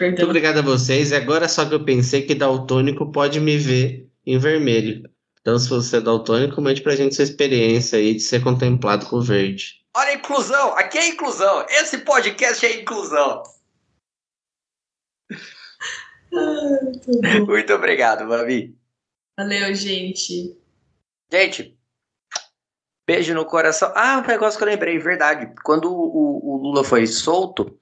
Muito obrigado a vocês. E agora só que eu pensei que daltônico pode me ver em vermelho. Então, se você é daltônico, mande pra gente sua experiência aí de ser contemplado com verde. Olha a inclusão! Aqui é inclusão! Esse podcast é inclusão! muito obrigado, Babi. Valeu, gente. Gente, Beijo no coração. Ah, um negócio que eu lembrei, verdade. Quando o, o Lula foi solto,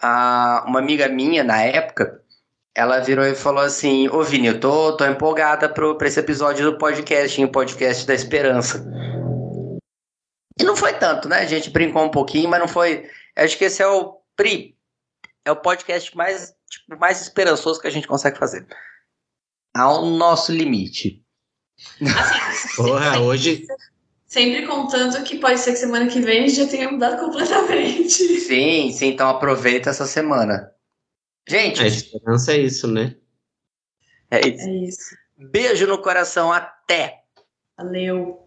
a, uma amiga minha, na época, ela virou e falou assim: Ô Vini, eu tô, tô empolgada pro, pra esse episódio do podcast, o podcast da esperança. E não foi tanto, né? A gente brincou um pouquinho, mas não foi. Acho que esse é o Pri. É o podcast mais, tipo, mais esperançoso que a gente consegue fazer. Ao nosso limite. Assim, Porra, hoje, Sempre contando que pode ser que semana que vem a gente já tenha mudado completamente. [laughs] Sim, sim, então aproveita essa semana. Gente. A esperança é isso, né? É isso. É isso. Beijo no coração, até! Valeu!